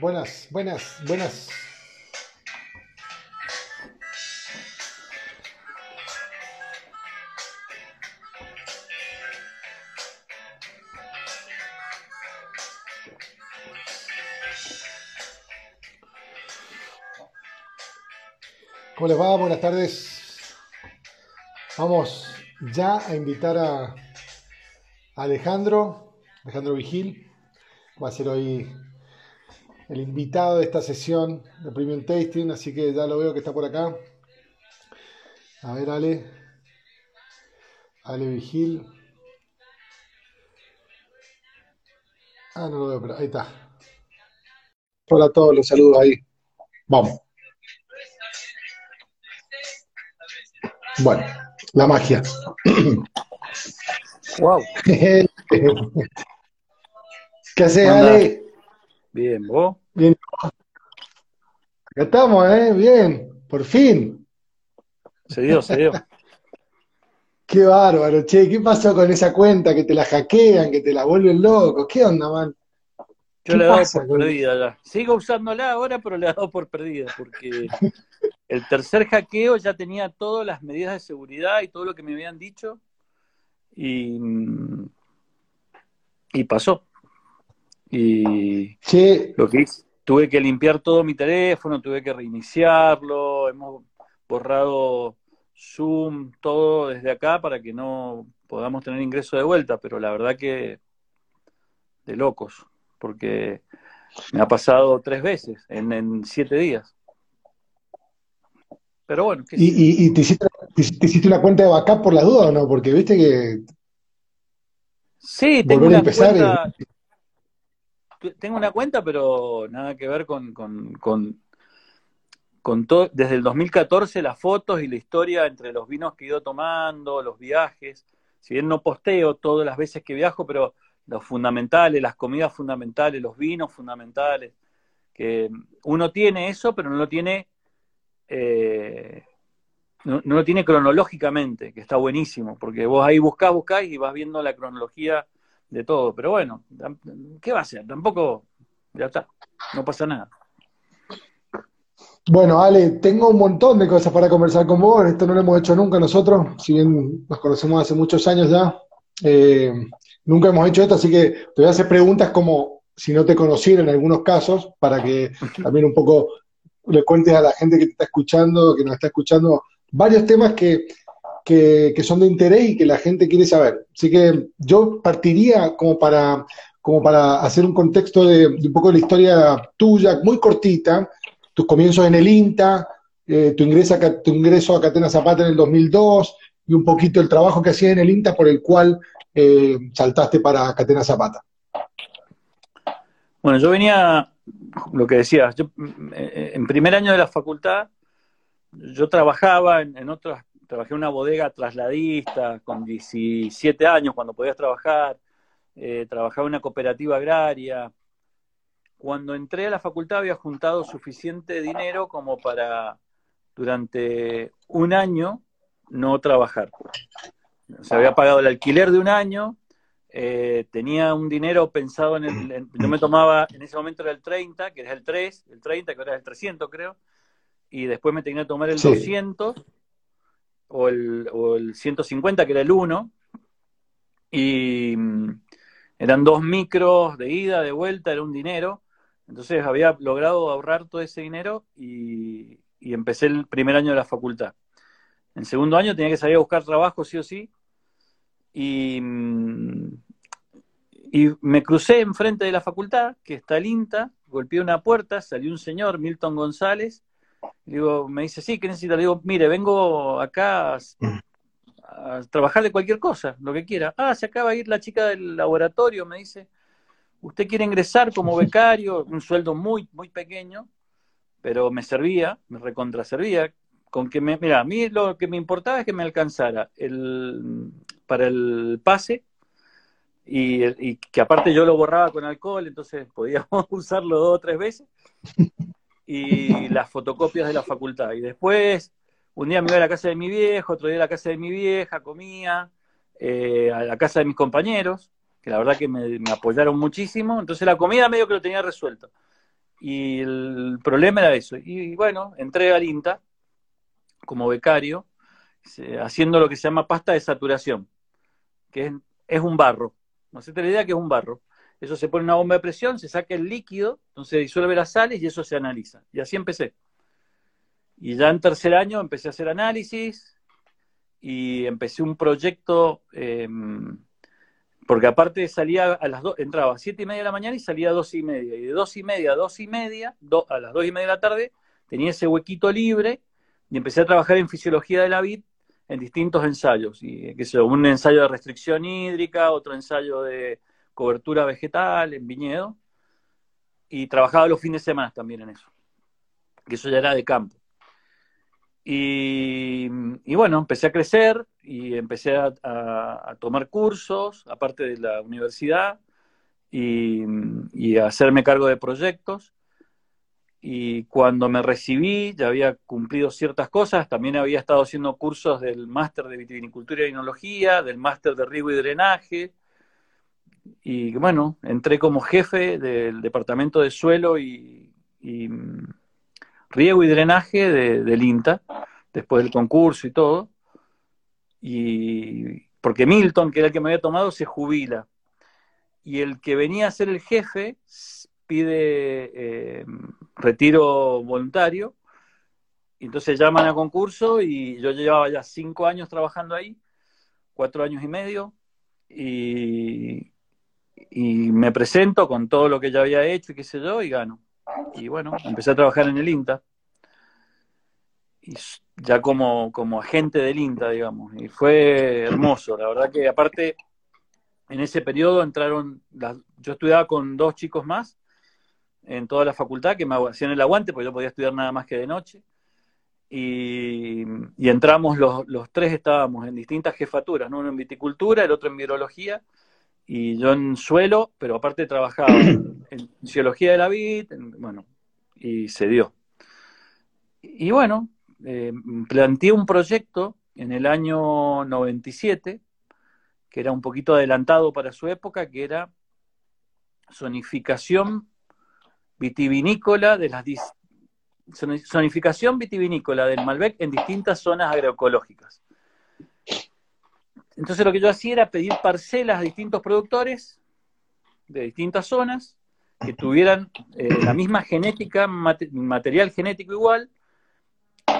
Buenas, buenas, buenas. ¿Cómo les va? Buenas tardes. Vamos ya a invitar a Alejandro, Alejandro Vigil. Va a ser hoy el invitado de esta sesión de Premium Tasting, así que ya lo veo que está por acá. A ver, Ale. Ale Vigil. Ah, no lo veo, pero ahí está. Hola a todos, los saludos ahí. Vamos. Bueno, la magia. Wow. ¿Qué haces, Ale? Bien, ¿vos? Bien. Acá estamos, ¿eh? Bien, por fin. Se dio, se dio. Qué bárbaro, che. ¿Qué pasó con esa cuenta? Que te la hackean, que te la vuelven loco. ¿Qué onda, man? Yo ¿Qué la he dado por con- perdida ya. Sigo usándola ahora, pero la he dado por perdida, porque el tercer hackeo ya tenía todas las medidas de seguridad y todo lo que me habían dicho, y, mm, y pasó. Y Che, lo que hice, tuve que limpiar todo mi teléfono, tuve que reiniciarlo, hemos borrado Zoom, todo desde acá para que no podamos tener ingreso de vuelta, pero la verdad que de locos, porque me ha pasado tres veces en, en siete días. Pero bueno, qué ¿y, y- y te, hiciste, te, te hiciste una cuenta de backup por las dudas o no? Porque viste que sí, tengo volver a empezar cuenta, tengo una cuenta, pero nada que ver con, con, con, con todo, desde el 2014 las fotos y la historia entre los vinos que he ido tomando, los viajes. Si bien no posteo todas las veces que viajo, pero los fundamentales, las comidas fundamentales, los vinos fundamentales, que uno tiene eso, pero no lo tiene, eh, no, lo tiene cronológicamente, que está buenísimo, porque vos ahí buscás, buscás y vas viendo la cronología de todo. Pero bueno, ¿qué va a ser? Tampoco, ya está, no pasa nada. Bueno, Ale, tengo un montón de cosas para conversar con vos. Esto no lo hemos hecho nunca nosotros, si bien nos conocemos hace muchos años ya. Eh, nunca hemos hecho esto, así que te voy a hacer preguntas como si no te conociera en algunos casos, para que también un poco le cuentes a la gente que te está escuchando, que nos está escuchando, varios temas que, que, son de interés y que la gente quiere saber. Así que yo partiría como para, como para hacer un contexto de, un poco de la historia tuya, muy cortita, tus comienzos en el INTA, eh, tu, ingreso a, Catena Zapata en el 2002 y un poquito el trabajo que hacías en el INTA por el cual eh, saltaste para Catena Zapata. Bueno, yo venía, lo que decías, yo eh, en primer año de la facultad, yo trabajaba en otras, trabajé en una bodega trasladista con 17 años cuando podías trabajar, eh, trabajaba en una cooperativa agraria. Cuando entré a la facultad había juntado suficiente dinero como para durante un año no trabajar. Se había pagado el alquiler de un año, eh, tenía un dinero pensado en el. en- yo me tomaba, en ese momento era el 30, que era el 3, el 30, que ahora es el 300, creo, y después me tenía que tomar el Sí. 200 o el, o el 150, que era el 1, y mm, eran dos micros de ida, de vuelta, era un dinero. Entonces había logrado ahorrar todo ese dinero y, y empecé el primer año de la facultad. En segundo año tenía que salir a buscar trabajo, sí o sí, y, mm, y me crucé enfrente de la facultad, que está el INTA, golpeé una puerta, salió un señor, Milton González, digo, me dice, sí, ¿qué necesita? Le digo, mire, vengo acá a, a trabajar de cualquier cosa, lo que quiera. Ah, se acaba de ir la chica del laboratorio, me dice, usted quiere ingresar como becario, un sueldo muy, muy pequeño, pero me servía, me recontra servía, con que me, mira, a mí lo que me importaba es que me alcanzara el, para el pase y, y que aparte yo lo borraba con alcohol, entonces podíamos usarlo dos o tres veces y las fotocopias de la facultad. Y después, un día me iba a la casa de mi viejo, otro día a la casa de mi vieja, comía, eh, a la casa de mis compañeros, que la verdad que me, apoyaron muchísimo. Entonces la comida medio que lo tenía resuelto. Y el problema era eso. Y bueno, entré al INTA como becario, haciendo lo que se llama pasta de saturación, que es, un barro. No sé, te la idea que es un barro. Eso se pone una bomba de presión, se saca el líquido, entonces disuelve las sales y eso se analiza. Y así empecé. Y ya en tercer año empecé a hacer análisis y empecé un proyecto em, porque aparte salía a las dos, entraba a siete y media de la mañana y salía a dos y media. Y de dos y media a dos y media, a las dos y media de la tarde, tenía ese huequito libre y empecé a trabajar en fisiología de la vid en distintos ensayos. Y, qué sé, un ensayo de restricción hídrica, otro ensayo de cobertura vegetal en viñedo. Y trabajaba los fines de semana también en eso. Que eso ya era de campo. Y, bueno, empecé a crecer y empecé a, tomar cursos, aparte de la universidad, y, a hacerme cargo de proyectos. Y cuando me recibí, ya había cumplido ciertas cosas, también había estado haciendo cursos del máster de vitivinicultura y enología, del máster de riego y drenaje. Y bueno, entré como jefe del departamento de suelo y riego y drenaje del INTA, después del concurso y todo. Y porque Milton, que era el que me había tomado, se jubila. Y el que venía a ser el jefe pide eh, retiro voluntario. Y entonces llaman a concurso y yo llevaba ya cinco años trabajando ahí, cuatro años y medio, y, y me presento con todo lo que ya había hecho y qué sé yo, y gano. Y bueno, empecé a trabajar en el INTA. Y ya como, como agente del INTA, digamos. Y fue hermoso. La verdad que aparte, en ese periodo entraron, yo estudiaba con dos chicos más en toda la facultad que me hacían el aguante, porque yo podía estudiar nada más que de noche. Y, entramos, los, los, tres estábamos en distintas jefaturas, ¿no? uno en viticultura, el otro en virología, y yo en suelo, pero aparte trabajaba en fisiología de la vid, bueno, y se dio. Y bueno, eh, planteé un proyecto en el año 97, que era un poquito adelantado para su época, que era zonificación vitivinícola de las zonificación vitivinícola del Malbec en distintas zonas agroecológicas. Entonces lo que yo hacía era pedir parcelas a distintos productores de distintas zonas que tuvieran eh, la misma genética, material genético igual,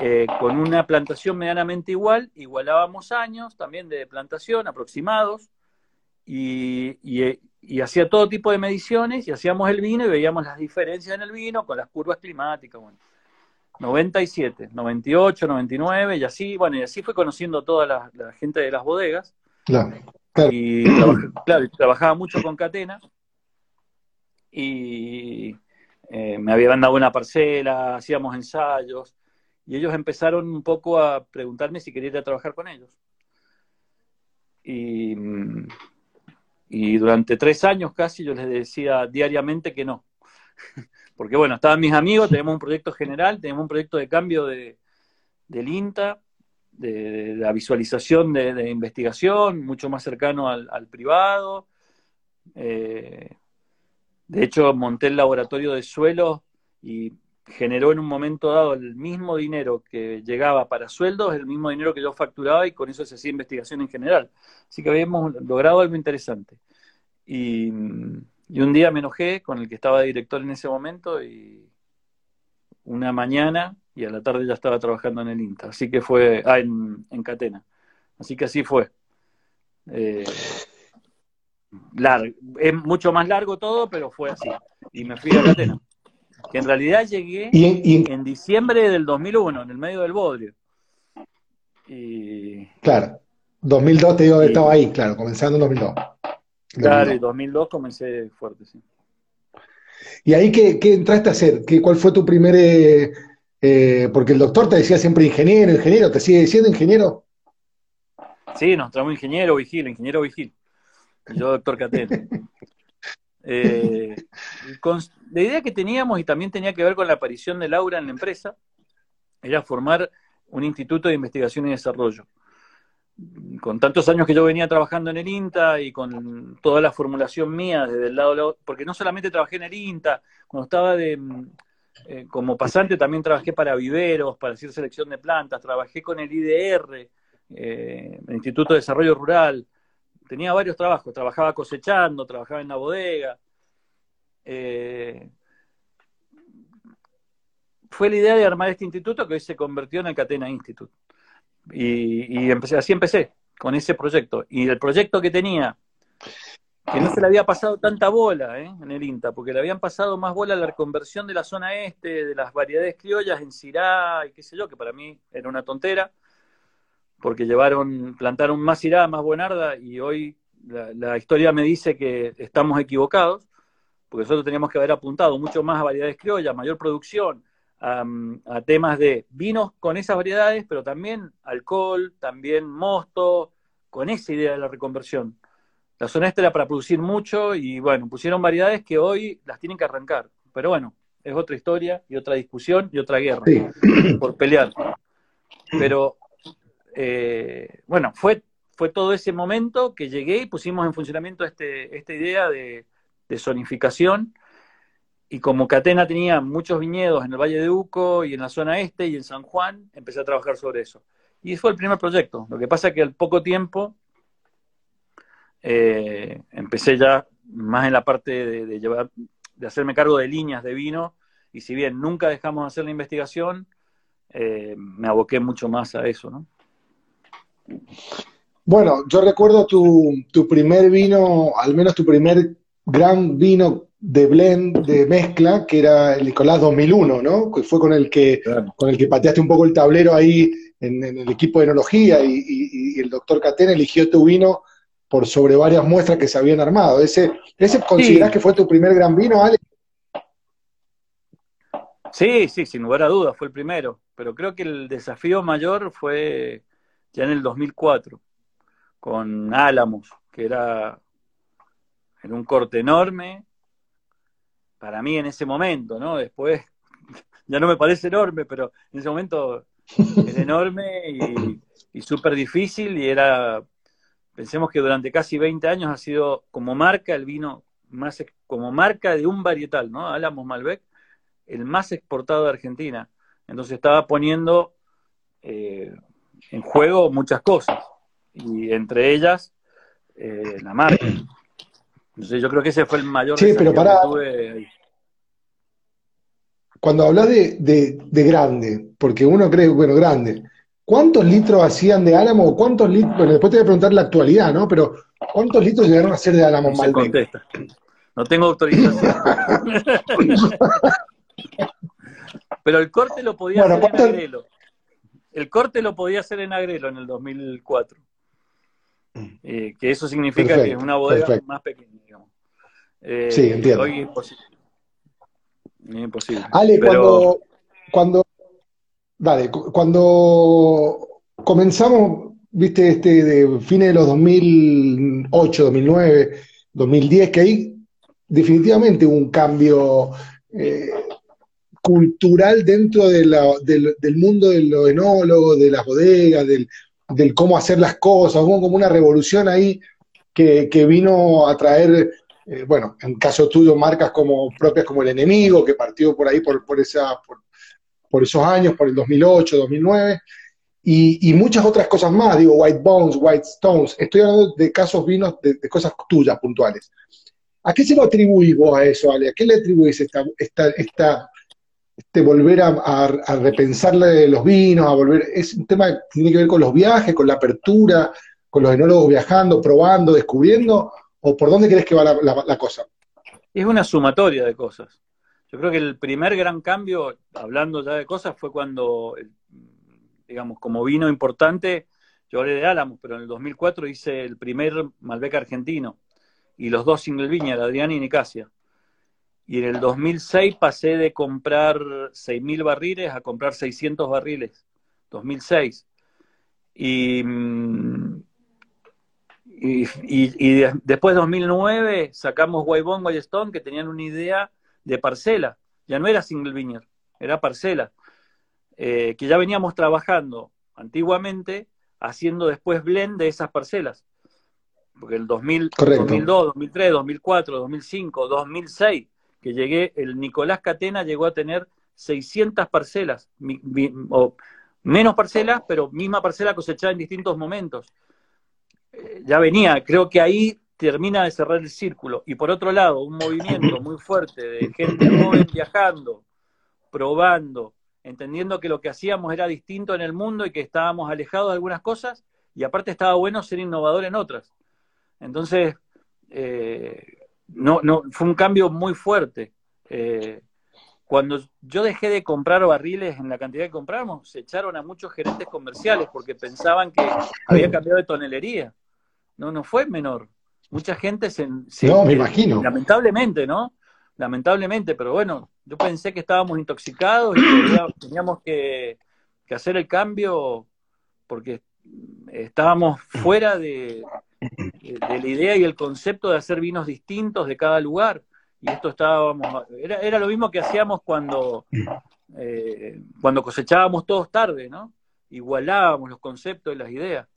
eh, con una plantación medianamente igual, igualábamos años también de plantación aproximados y, hacía todo tipo de mediciones y hacíamos el vino y veíamos las diferencias en el vino con las curvas climáticas. Bueno, 97, 98, 99 y así, bueno, y así fue conociendo toda la, gente de las bodegas. Claro, Y trabajaba mucho con Catena y eh, me habían dado una parcela, hacíamos ensayos y ellos empezaron un poco a preguntarme si quería ir a trabajar con ellos. Y, durante tres años casi yo les decía diariamente que no. Porque bueno, estaban mis amigos, tenemos un proyecto general, tenemos un proyecto de cambio de, del INTA, de, la visualización de, investigación, mucho más cercano al, privado. Eh, de hecho, monté el laboratorio de suelo y generó en un momento dado el mismo dinero que llegaba para sueldos, el mismo dinero que yo facturaba y con eso se hacía investigación en general. Así que habíamos logrado algo interesante. Y, un día me enojé con el que estaba de director en ese momento y una mañana y a la tarde ya estaba trabajando en el INTA. Así que fue, ah, en, Catena. Así que así fue. Eh, largo, es mucho más largo todo, pero fue así. Y me fui a Catena que en realidad llegué en diciembre del 2001, en el medio del bodrio. Y... Claro, 2002 te digo que estaba ahí, claro, comenzando en 2002. Claro, en 2002 comencé fuerte, sí. ¿Y ahí qué, entraste a hacer? ¿Qué, ¿Cuál fue tu primer... Eh, eh, porque el doctor te decía siempre ingeniero, ingeniero, ¿te sigue diciendo ingeniero? Sí, nos traemos ingeniero vigil, ingeniero vigil. Yo doctor Catete. Eh, la idea que teníamos, y también tenía que ver con la aparición de Laura en la empresa, era formar un instituto de investigación y desarrollo. Con tantos años que yo venía trabajando en el INTA y con toda la formulación mía desde el lado, porque no solamente trabajé en el INTA, cuando estaba de, eh, como pasante también trabajé para viveros, para hacer selección de plantas, trabajé con el IDR, eh, el Instituto de Desarrollo Rural, tenía varios trabajos, trabajaba cosechando, trabajaba en la bodega. Eh, fue la idea de armar este instituto que hoy se convirtió en el Catena Institute. Y, empecé, así empecé, con ese proyecto. Y el proyecto que tenía, que no se le había pasado tanta bola ¿eh? en el INTA, porque le habían pasado más bola a la reconversión de la zona este, de las variedades criollas en Cirá y qué sé yo, que para mí era una tontera, porque llevaron, plantaron más Cirá, más Buenarda, y hoy la, la historia me dice que estamos equivocados, porque nosotros teníamos que haber apuntado mucho más a variedades criollas, mayor producción, a, temas de vinos con esas variedades, pero también alcohol, también mosto, con esa idea de la reconversión. La zona este era para producir mucho y bueno, pusieron variedades que hoy las tienen que arrancar. Pero bueno, es otra historia y otra discusión y otra guerra por pelear. Pero eh, bueno, fue, fue todo ese momento que llegué y pusimos en funcionamiento este, esta idea de, de zonificación y como Catena tenía muchos viñedos en el Valle de Uco y en la zona este y en San Juan, empecé a trabajar sobre eso. Y fue el primer proyecto. Lo que pasa es que al poco tiempo eh, empecé ya más en la parte de, llevar, de hacerme cargo de líneas de vino, y si bien nunca dejamos de hacer la investigación, eh, me aboqué mucho más a eso, ¿no? Bueno, yo recuerdo tu, tu primer vino, al menos tu primer gran vino de blend, de mezcla, que era el Nicolás 2001, ¿no? Que fue con el que, con el que pateaste un poco el tablero ahí en, el equipo de enología y, el doctor Catena eligió tu vino por sobre varias muestras que se habían armado. ¿Ese, ese considerás que fue tu primer gran vino, Ale? Sí, sí, sin lugar a dudas, fue el primero. Pero creo que el desafío mayor fue ya en el 2004, con Álamos, que era en un corte enorme, para mí en ese momento, ¿no? Después ya no me parece enorme, pero en ese momento era enorme y, y súper difícil y era, pensemos que durante casi 20 años ha sido como marca el vino más, como marca de un varietal, ¿no? Álamos Malbec, el más exportado de Argentina. Entonces estaba poniendo eh, en juego muchas cosas y entre ellas eh, la marca. Entonces yo creo que ese fue el mayor sí, pero para... que tuve Cuando hablas de, grande, porque uno cree, bueno, grande, ¿cuántos litros hacían de Álamo? ¿Cuántos litros? Bueno, después te voy a preguntar la actualidad, ¿no? Pero ¿cuántos litros llegaron a ser de Álamo no contesta. No tengo autorización. pero el corte lo podía hacer en Agrelo. El corte lo podía hacer en Agrelo en el 2004. Eh, que eso significa que es una bodega más pequeña, digamos. Eh, sí, entiendo. Hoy es imposible. Es imposible. Ale, cuando, cuando, dale, cuando comenzamos, viste, este, de fines de los 2008, 2009, 2010, que ahí definitivamente hubo un cambio eh, cultural dentro de la, del, del, mundo de los enólogos, de las bodegas, del, del cómo hacer las cosas, hubo como una revolución ahí que, vino a traer, eh, bueno, en caso tuyo, marcas como propias como El Enemigo, que partió por ahí por, por, esa, por, esos años, por el 2008, 2009, y, muchas otras cosas más, digo, White Bones, White Stones, estoy hablando de casos vinos, de, cosas tuyas puntuales. ¿A qué se lo atribuís vos a eso, Ale? ¿A qué le atribuís esta, esta este, volver a, repensarle los vinos, a volver, es un tema que tiene que ver con los viajes, con la apertura, con los enólogos viajando, probando, descubriendo, o por dónde crees que va la, cosa? Es una sumatoria de cosas. Yo creo que el primer gran cambio, hablando ya de cosas, fue cuando, digamos, como vino importante, yo hablé de Álamos, pero en el 2004 hice el primer Malbec argentino y los dos single viña, Adrián y Nicasia. Y en el 2006 pasé de comprar 6.000 barriles a comprar 600 barriles. 2006. Y, mm, y, y, después de 2009 sacamos Guaybón, Stone que tenían una idea de parcela. Ya no era single vineyard, era parcela. Eh, que ya veníamos trabajando antiguamente haciendo después blend de esas parcelas. Porque el 2000, 2002, 2003, 2004, 2005, 2006, que llegué, el Nicolás Catena llegó a tener 600 parcelas, o menos parcelas, pero misma parcela cosechada en distintos momentos. Eh, ya venía, creo que ahí termina de cerrar el círculo. Y por otro lado, un movimiento muy fuerte de gente joven viajando, probando, entendiendo que lo que hacíamos era distinto en el mundo y que estábamos alejados de algunas cosas, y aparte estaba bueno ser innovador en otras. Entonces, eh, no, no, fue un cambio muy fuerte. Eh, cuando yo dejé de comprar barriles en la cantidad que compramos, se echaron a muchos gerentes comerciales porque pensaban que había cambiado de tonelería. No, no fue menor. Mucha gente se... no, me imagino. Lamentablemente, ¿no? Lamentablemente, pero bueno, yo pensé que estábamos intoxicados y que teníamos que, hacer el cambio porque estábamos fuera de, la idea y el concepto de hacer vinos distintos de cada lugar. Y esto estábamos, era, era lo mismo que hacíamos cuando, eh, cuando cosechábamos todos tarde, ¿no? Igualábamos los conceptos y las ideas.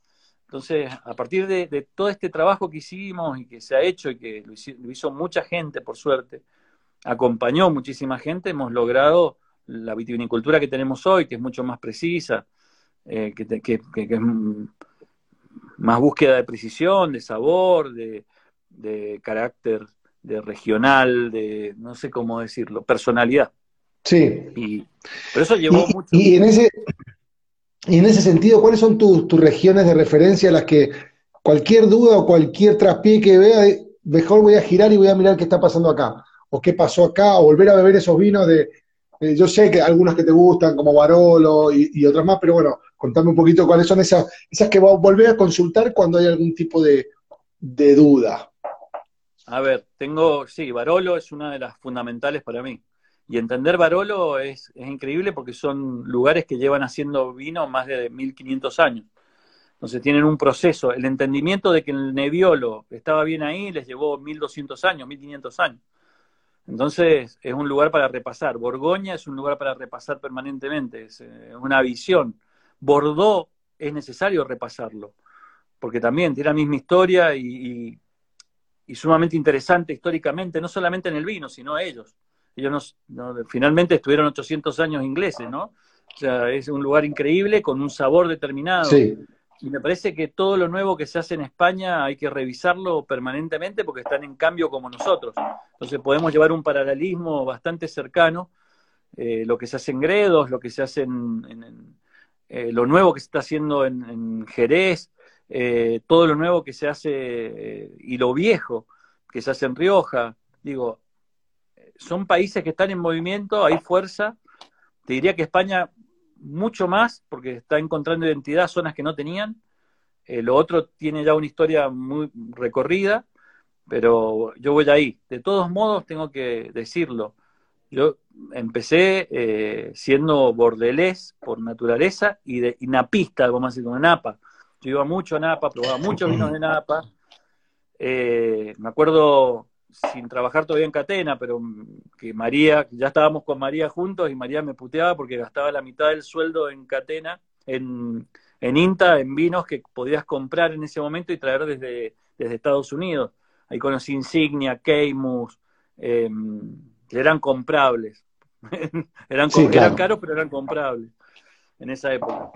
Entonces, a partir de, todo este trabajo que hicimos y que se ha hecho y que lo hizo, mucha gente, por suerte, acompañó muchísima gente, hemos logrado la vitivinicultura que tenemos hoy, que es mucho más precisa, eh, que, es más búsqueda de precisión, de sabor, de, carácter de regional, de no sé cómo decirlo, personalidad. Sí. Y, pero eso llevó mucho. Y en ese, y en ese sentido, ¿cuáles son tus, regiones de referencia a las que cualquier duda o cualquier traspié que vea, mejor voy a girar y voy a mirar qué está pasando acá? O qué pasó acá, o volver a beber esos vinos de... yo sé que algunos que te gustan, como Barolo y, otros más, pero bueno, contame un poquito cuáles son esas, esas que volver a consultar cuando hay algún tipo de, de duda. A ver, tengo, sí, Barolo es una de las fundamentales para mí. Y entender Barolo es, increíble porque son lugares que llevan haciendo vino más de 1500 años. Entonces tienen un proceso. El entendimiento de que el Nebbiolo estaba bien ahí les llevó 1200 años, 1500 años. Entonces es un lugar para repasar. Borgoña es un lugar para repasar permanentemente. Es eh, una visión. Bordeaux es necesario repasarlo. Porque también tiene la misma historia y, sumamente interesante históricamente, no solamente en el vino, sino ellos ellos finalmente estuvieron 800 años ingleses, ¿no? O sea, es un lugar increíble con un sabor determinado. Y me parece que todo lo nuevo que se hace en España hay que revisarlo permanentemente porque están en cambio como nosotros. Entonces podemos llevar un paralelismo bastante cercano. Eh, lo que se hace en Gredos, lo que se hace en, eh, lo nuevo que se está haciendo en, Jerez, eh, todo lo nuevo que se hace y lo viejo que se hace en Rioja. Digo, son países que están en movimiento, hay fuerza. Te diría que España mucho más, porque está encontrando identidad zonas que no tenían. Eh, lo otro tiene ya una historia muy recorrida, pero yo voy ahí. De todos modos, tengo que decirlo. Yo empecé eh, siendo bordelés por naturaleza y, de, napista, vamos a decir, como Napa. Yo iba mucho a Napa, probaba muchos vinos de Napa. Eh, me acuerdo sin trabajar todavía en Catena, pero que María, ya estábamos con María juntos y María me puteaba porque gastaba la mitad del sueldo en Catena, en, en INTA, en vinos que podías comprar en ese momento y traer desde, desde Estados Unidos. Ahí conocí Insignia, Keimus, em, que eran comprables. eran, eran caros, pero eran comprables en esa época.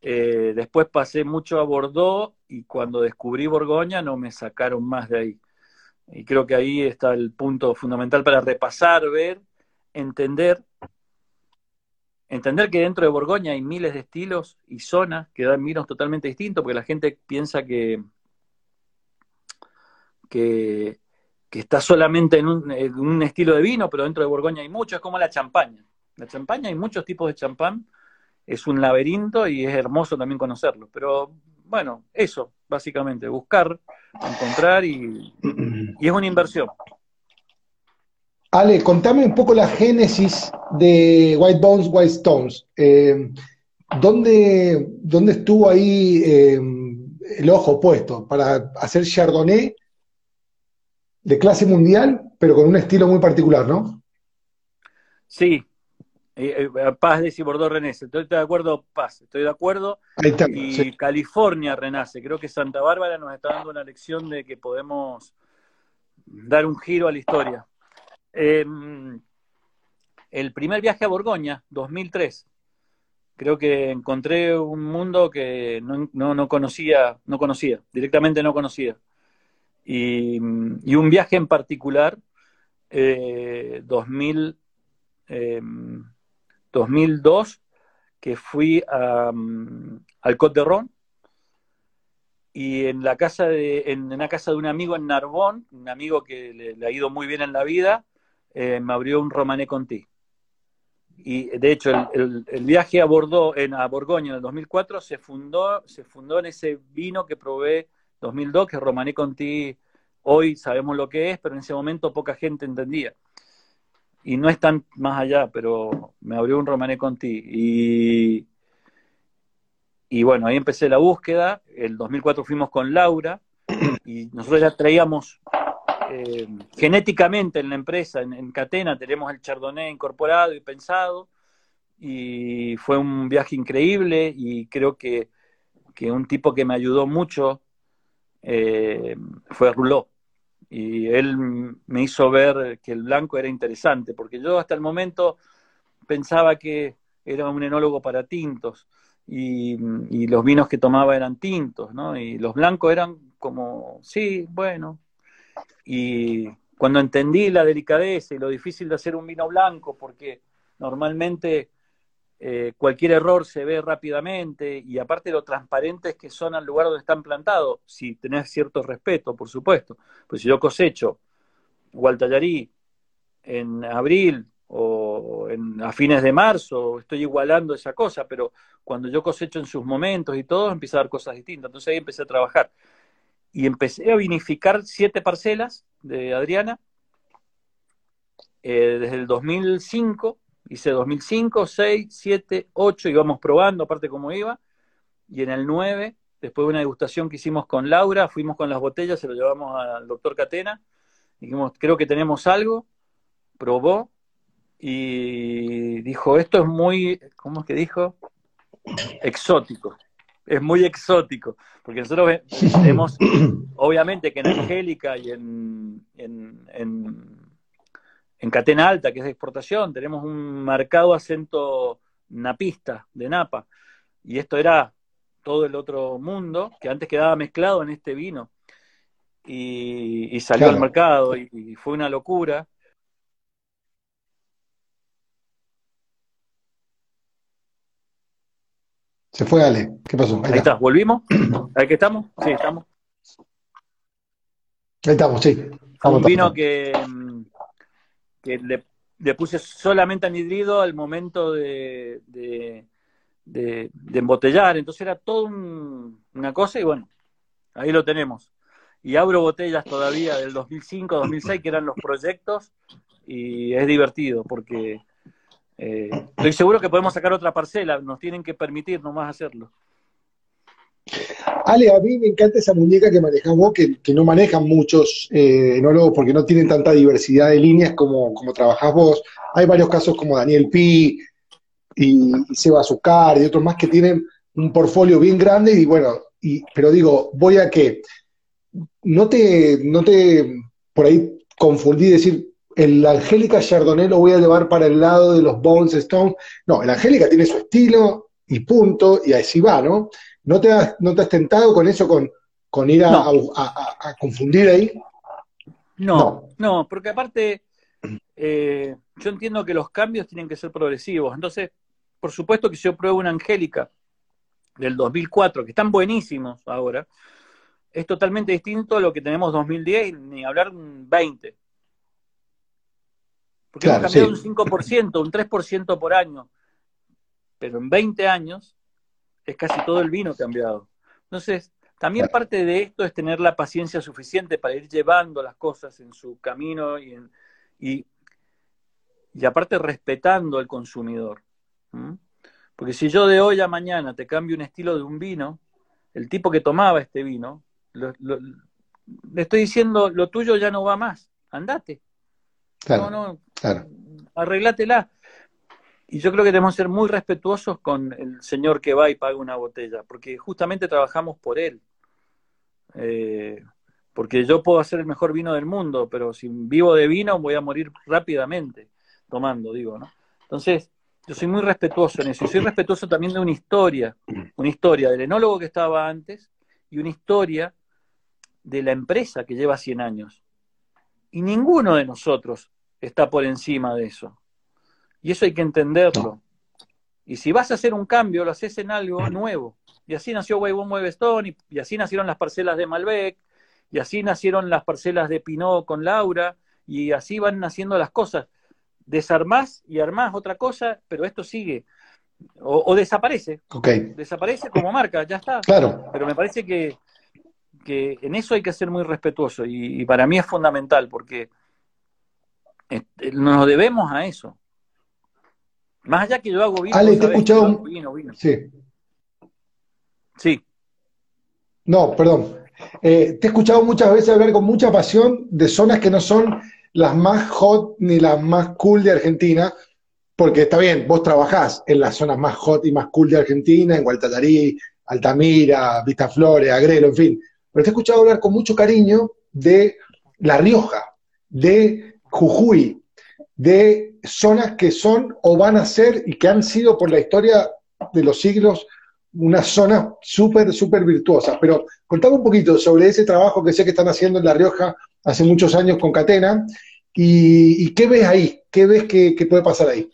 Eh, después pasé mucho a Bordeaux y cuando descubrí Borgoña no me sacaron más de ahí. Y creo que ahí está el punto fundamental para repasar, ver, entender. Entender que dentro de Borgoña hay miles de estilos y zonas que dan vinos totalmente distintos, porque la gente piensa que, que, está solamente en un, estilo de vino, pero dentro de Borgoña hay mucho, es como la champaña. La champaña hay muchos tipos de champán, es un laberinto y es hermoso también conocerlo. Pero bueno, eso, básicamente, buscar, encontrar y, y es una inversión. Ale, contame un poco la génesis de White Bones, White Stones. Eh, ¿dónde, ¿dónde, estuvo ahí eh, el ojo puesto para hacer Chardonnay de clase mundial, pero con un estilo muy particular, ¿no? Sí, Eh, eh, Paz de Bordeaux renace. Estoy de acuerdo, Paz, estoy de acuerdo. y California renace. Creo que Santa Bárbara nos está dando una lección de que podemos dar un giro a la historia. Em, el primer viaje a Borgoña, 2003. Creo que encontré un mundo que no, conocía, no conocía, directamente no conocía. Y, un viaje en particular, 2000, eh, 2002 que fui al Côte de Ron y en la casa de, en una casa de un amigo en Narbonne, un amigo que le, ha ido muy bien en la vida, eh, me abrió un Romané Conti. Y de hecho, el, viaje a Bordeaux, en, a Borgoña en el 2004 se fundó, se fundó en ese vino que probé 2002, que Romané Conti. Hoy sabemos lo que es, pero en ese momento poca gente entendía y no es tan más allá, pero me abrió un Romané Conti. Y, y bueno, ahí empecé la búsqueda. El 2004 fuimos con Laura y nosotros ya traíamos eh, genéticamente en la empresa, en, Catena, tenemos el Chardonnay incorporado y pensado. Y fue un viaje increíble y creo que, un tipo que me ayudó mucho eh, fue Ruló y él me hizo ver que el blanco era interesante, porque yo hasta el momento pensaba que era un enólogo para tintos y, los vinos que tomaba eran tintos, ¿no? Y los blancos eran como, sí, bueno. Y cuando entendí la delicadeza y lo difícil de hacer un vino blanco, porque normalmente eh, cualquier error se ve rápidamente y aparte lo transparentes que son al lugar donde están plantados, si tenés cierto respeto, por supuesto. Pues si yo cosecho Gualtallarí en abril o en, a fines de marzo, estoy igualando esa cosa, pero cuando yo cosecho en sus momentos y todo, empieza a dar cosas distintas. Entonces ahí empecé a trabajar. Y empecé a vinificar siete parcelas de Adriana eh, desde el 2005 Hice 2005, 6, 7, 8, íbamos probando, aparte cómo iba. Y en el 9, después de una degustación que hicimos con Laura, fuimos con las botellas, se lo llevamos al doctor Catena. Dijimos, creo que tenemos algo. Probó y dijo, esto es muy, ¿cómo es que dijo? Exótico. Es muy exótico. Porque nosotros vemos, obviamente que en Angélica y en, en en cadena alta, que es de exportación, tenemos un marcado acento napista de Napa. Y esto era todo el otro mundo, que antes quedaba mezclado en este vino. Y, salió al mercado y, fue una locura. Se fue Ale, ¿qué pasó? Ahí, está. ¿volvimos? ¿Ahí que estamos? Sí, estamos. Ahí estamos, sí. un vino que, que le, puse solamente anhidrido al momento de, de, embotellar. Entonces era todo una cosa y bueno, ahí lo tenemos. Y abro botellas todavía del 2005, 2006, que eran los proyectos, y es divertido porque eh, estoy seguro que podemos sacar otra parcela, nos tienen que permitir nomás hacerlo. Ale, a mí me encanta esa muñeca que manejas vos, que, no manejan muchos eh, enólogos porque no tienen tanta diversidad de líneas como, como trabajás vos. Hay varios casos como Daniel Pi y, Seba Azucar y otros más que tienen un portfolio bien grande y bueno, y, pero digo, voy a que no te, no te por ahí confundí decir el Angélica Chardonnay lo voy a llevar para el lado de los Bones Stone. No, el Angélica tiene su estilo y punto, y así va, ¿no? ¿No te has, no te has tentado con eso, con, con ir a, confundir ahí? No, no, porque aparte eh, yo entiendo que los cambios tienen que ser progresivos. Entonces, por supuesto que si yo pruebo una Angélica del 2004, que están buenísimos ahora, es totalmente distinto a lo que tenemos 2010, ni hablar un 20. Porque hemos cambiado un 5%, un 3% por año. Pero en 20 años es casi todo el vino cambiado. Entonces, también parte de esto es tener la paciencia suficiente para ir llevando las cosas en su camino y, y, aparte respetando al consumidor. Porque si yo de hoy a mañana te cambio un estilo de un vino, el tipo que tomaba este vino, le estoy diciendo, lo tuyo ya no va más, andate. no, no, arreglátela. Y yo creo que debemos ser muy respetuosos con el señor que va y paga una botella, porque justamente trabajamos por él. Eh, porque yo puedo hacer el mejor vino del mundo, pero si vivo de vino voy a morir rápidamente tomando, digo, ¿no? Entonces, yo soy muy respetuoso en eso, y soy respetuoso también de una historia, una historia del enólogo que estaba antes y una historia de la empresa que lleva 100 años. Y ninguno de nosotros está por encima de eso. Y eso hay que entenderlo. Y si vas a hacer un cambio, lo haces en algo nuevo. Y así nació Waywon Webstone, y, y así nacieron las parcelas de Malbec, y así nacieron las parcelas de Pinot con Laura, y así van naciendo las cosas. Desarmás y armás otra cosa, pero esto sigue. O, desaparece. Desaparece como marca, ya está. Claro. Pero me parece que, que en eso hay que ser muy respetuoso y, para mí es fundamental porque este, nos debemos a eso. Más allá que yo hago vino. Ale, te he escuchado. Sí. Sí. No, perdón. Eh, te he escuchado muchas veces hablar con mucha pasión de zonas que no son las más hot ni las más cool de Argentina, porque está bien, vos trabajás en las zonas más hot y más cool de Argentina, en Gualtatarí, Altamira, Flores, Agrelo, en fin. Pero te he escuchado hablar con mucho cariño de La Rioja, de Jujuy, de zonas que son o van a ser y que han sido por la historia de los siglos una zona súper, súper virtuosa. Pero contame un poquito sobre ese trabajo que sé que están haciendo en La Rioja hace muchos años con Catena y, qué ves ahí, qué ves que, puede pasar ahí.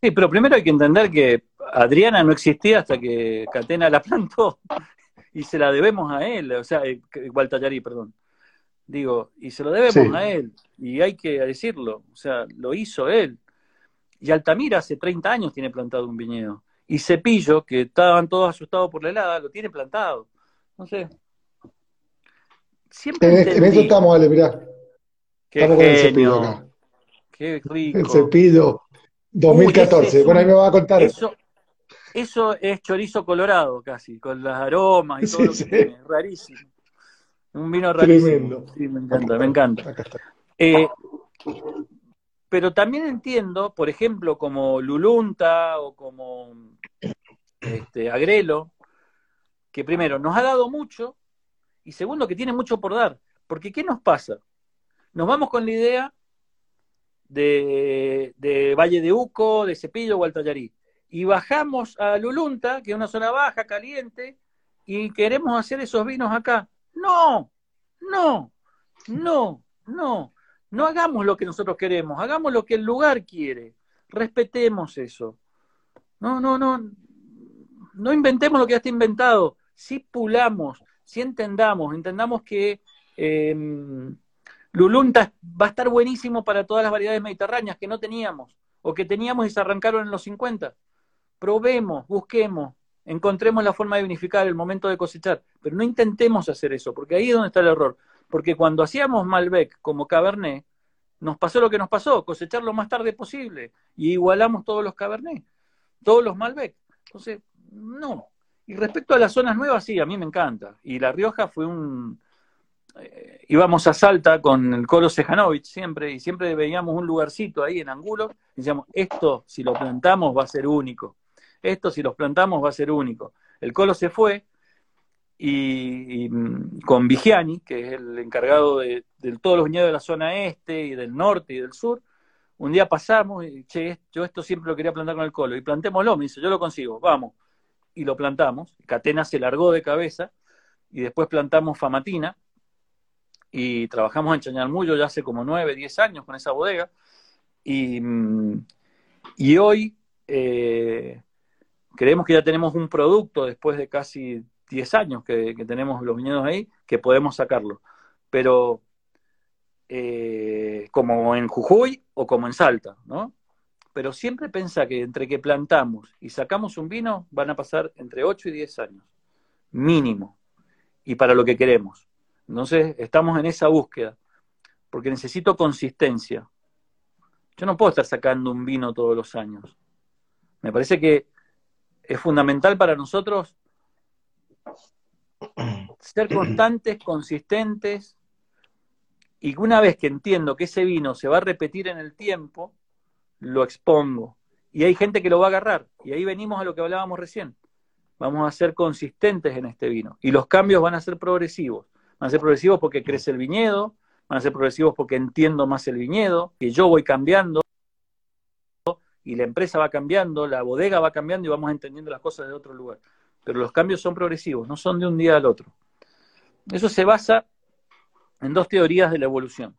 Sí, pero primero hay que entender que Adriana no existía hasta que Catena la plantó y se la debemos a él, o sea, Gualtallarí, perdón. Digo, y se lo debemos a él, y hay que decirlo, o sea, lo hizo él. Y Altamira hace 30 años tiene plantado un viñedo. Y Cepillo, que estaban todos asustados por la helada, lo tiene plantado. No sé. Siempre en, eso estamos, Ale, mirá. Qué estamos genio. con el cepillo acá. Qué rico. El cepillo 2014. bueno, ahí me va a contar. Eso, eso es chorizo colorado casi, con las aromas y todo lo que tiene. Rarísimo. Un vino rarísimo. Sí, me encanta, me encanta. Eh, pero también entiendo, por ejemplo, como Lulunta o como este, Agrelo, que primero nos ha dado mucho y segundo que tiene mucho por dar. Porque ¿qué nos pasa? Nos vamos con la idea de, de Valle de Uco, de Cepillo o Altayarí. Y bajamos a Lulunta, que es una zona baja, caliente, y queremos hacer esos vinos acá. No, no, no, no. No hagamos lo que nosotros queremos, hagamos lo que el lugar quiere. Respetemos eso. No, no, no. No inventemos lo que ya está inventado. Si pulamos, si entendamos, entendamos que em, Lulunta va a estar buenísimo para todas las variedades mediterráneas que no teníamos o que teníamos y se arrancaron en los 50. Probemos, busquemos, encontremos la forma de vinificar el momento de cosechar, pero no intentemos hacer eso, porque ahí es donde está el error. Porque cuando hacíamos Malbec como Cabernet, nos pasó lo que nos pasó, cosechar lo más tarde posible y igualamos todos los Cabernet, todos los Malbec. Entonces, no. Y respecto a las zonas nuevas, sí, a mí me encanta. Y La Rioja fue un... Eh, íbamos a Salta con el Colo Sejanovic siempre y siempre veíamos un lugarcito ahí en Angulo y decíamos, esto si lo plantamos va a ser único. Esto si los plantamos va a ser único. El Colo se fue y, mm, con Vigiani, que es el encargado de, todos los viñedos de la zona este y del norte y del sur, un día pasamos y, che, yo esto siempre lo quería plantar con el colo, y plantémoslo, me dice, yo lo consigo, vamos. Y lo plantamos, Catena se largó de cabeza, y después plantamos Famatina, y trabajamos en Chañalmullo ya hace como nueve, diez años con esa bodega, y, mm, y hoy eh, creemos que ya tenemos un producto después de casi 10 años que, tenemos los viñedos ahí, que podemos sacarlo. Pero eh, como en Jujuy o como en Salta, ¿no? Pero siempre piensa que entre que plantamos y sacamos un vino van a pasar entre 8 y 10 años, mínimo, y para lo que queremos. Entonces estamos en esa búsqueda, porque necesito consistencia. Yo no puedo estar sacando un vino todos los años. Me parece que es fundamental para nosotros ser constantes, consistentes, y una vez que entiendo que ese vino se va a repetir en el tiempo, lo expongo y hay gente que lo va a agarrar. Y ahí venimos a lo que hablábamos recién. Vamos a ser consistentes en este vino. Y los cambios van a ser progresivos. Van a ser progresivos porque crece el viñedo, van a ser progresivos porque entiendo más el viñedo, que yo voy cambiando y la empresa va cambiando, la bodega va cambiando y vamos entendiendo las cosas de otro lugar. Pero los cambios son progresivos, no son de un día al otro. Eso se basa en dos teorías de la evolución.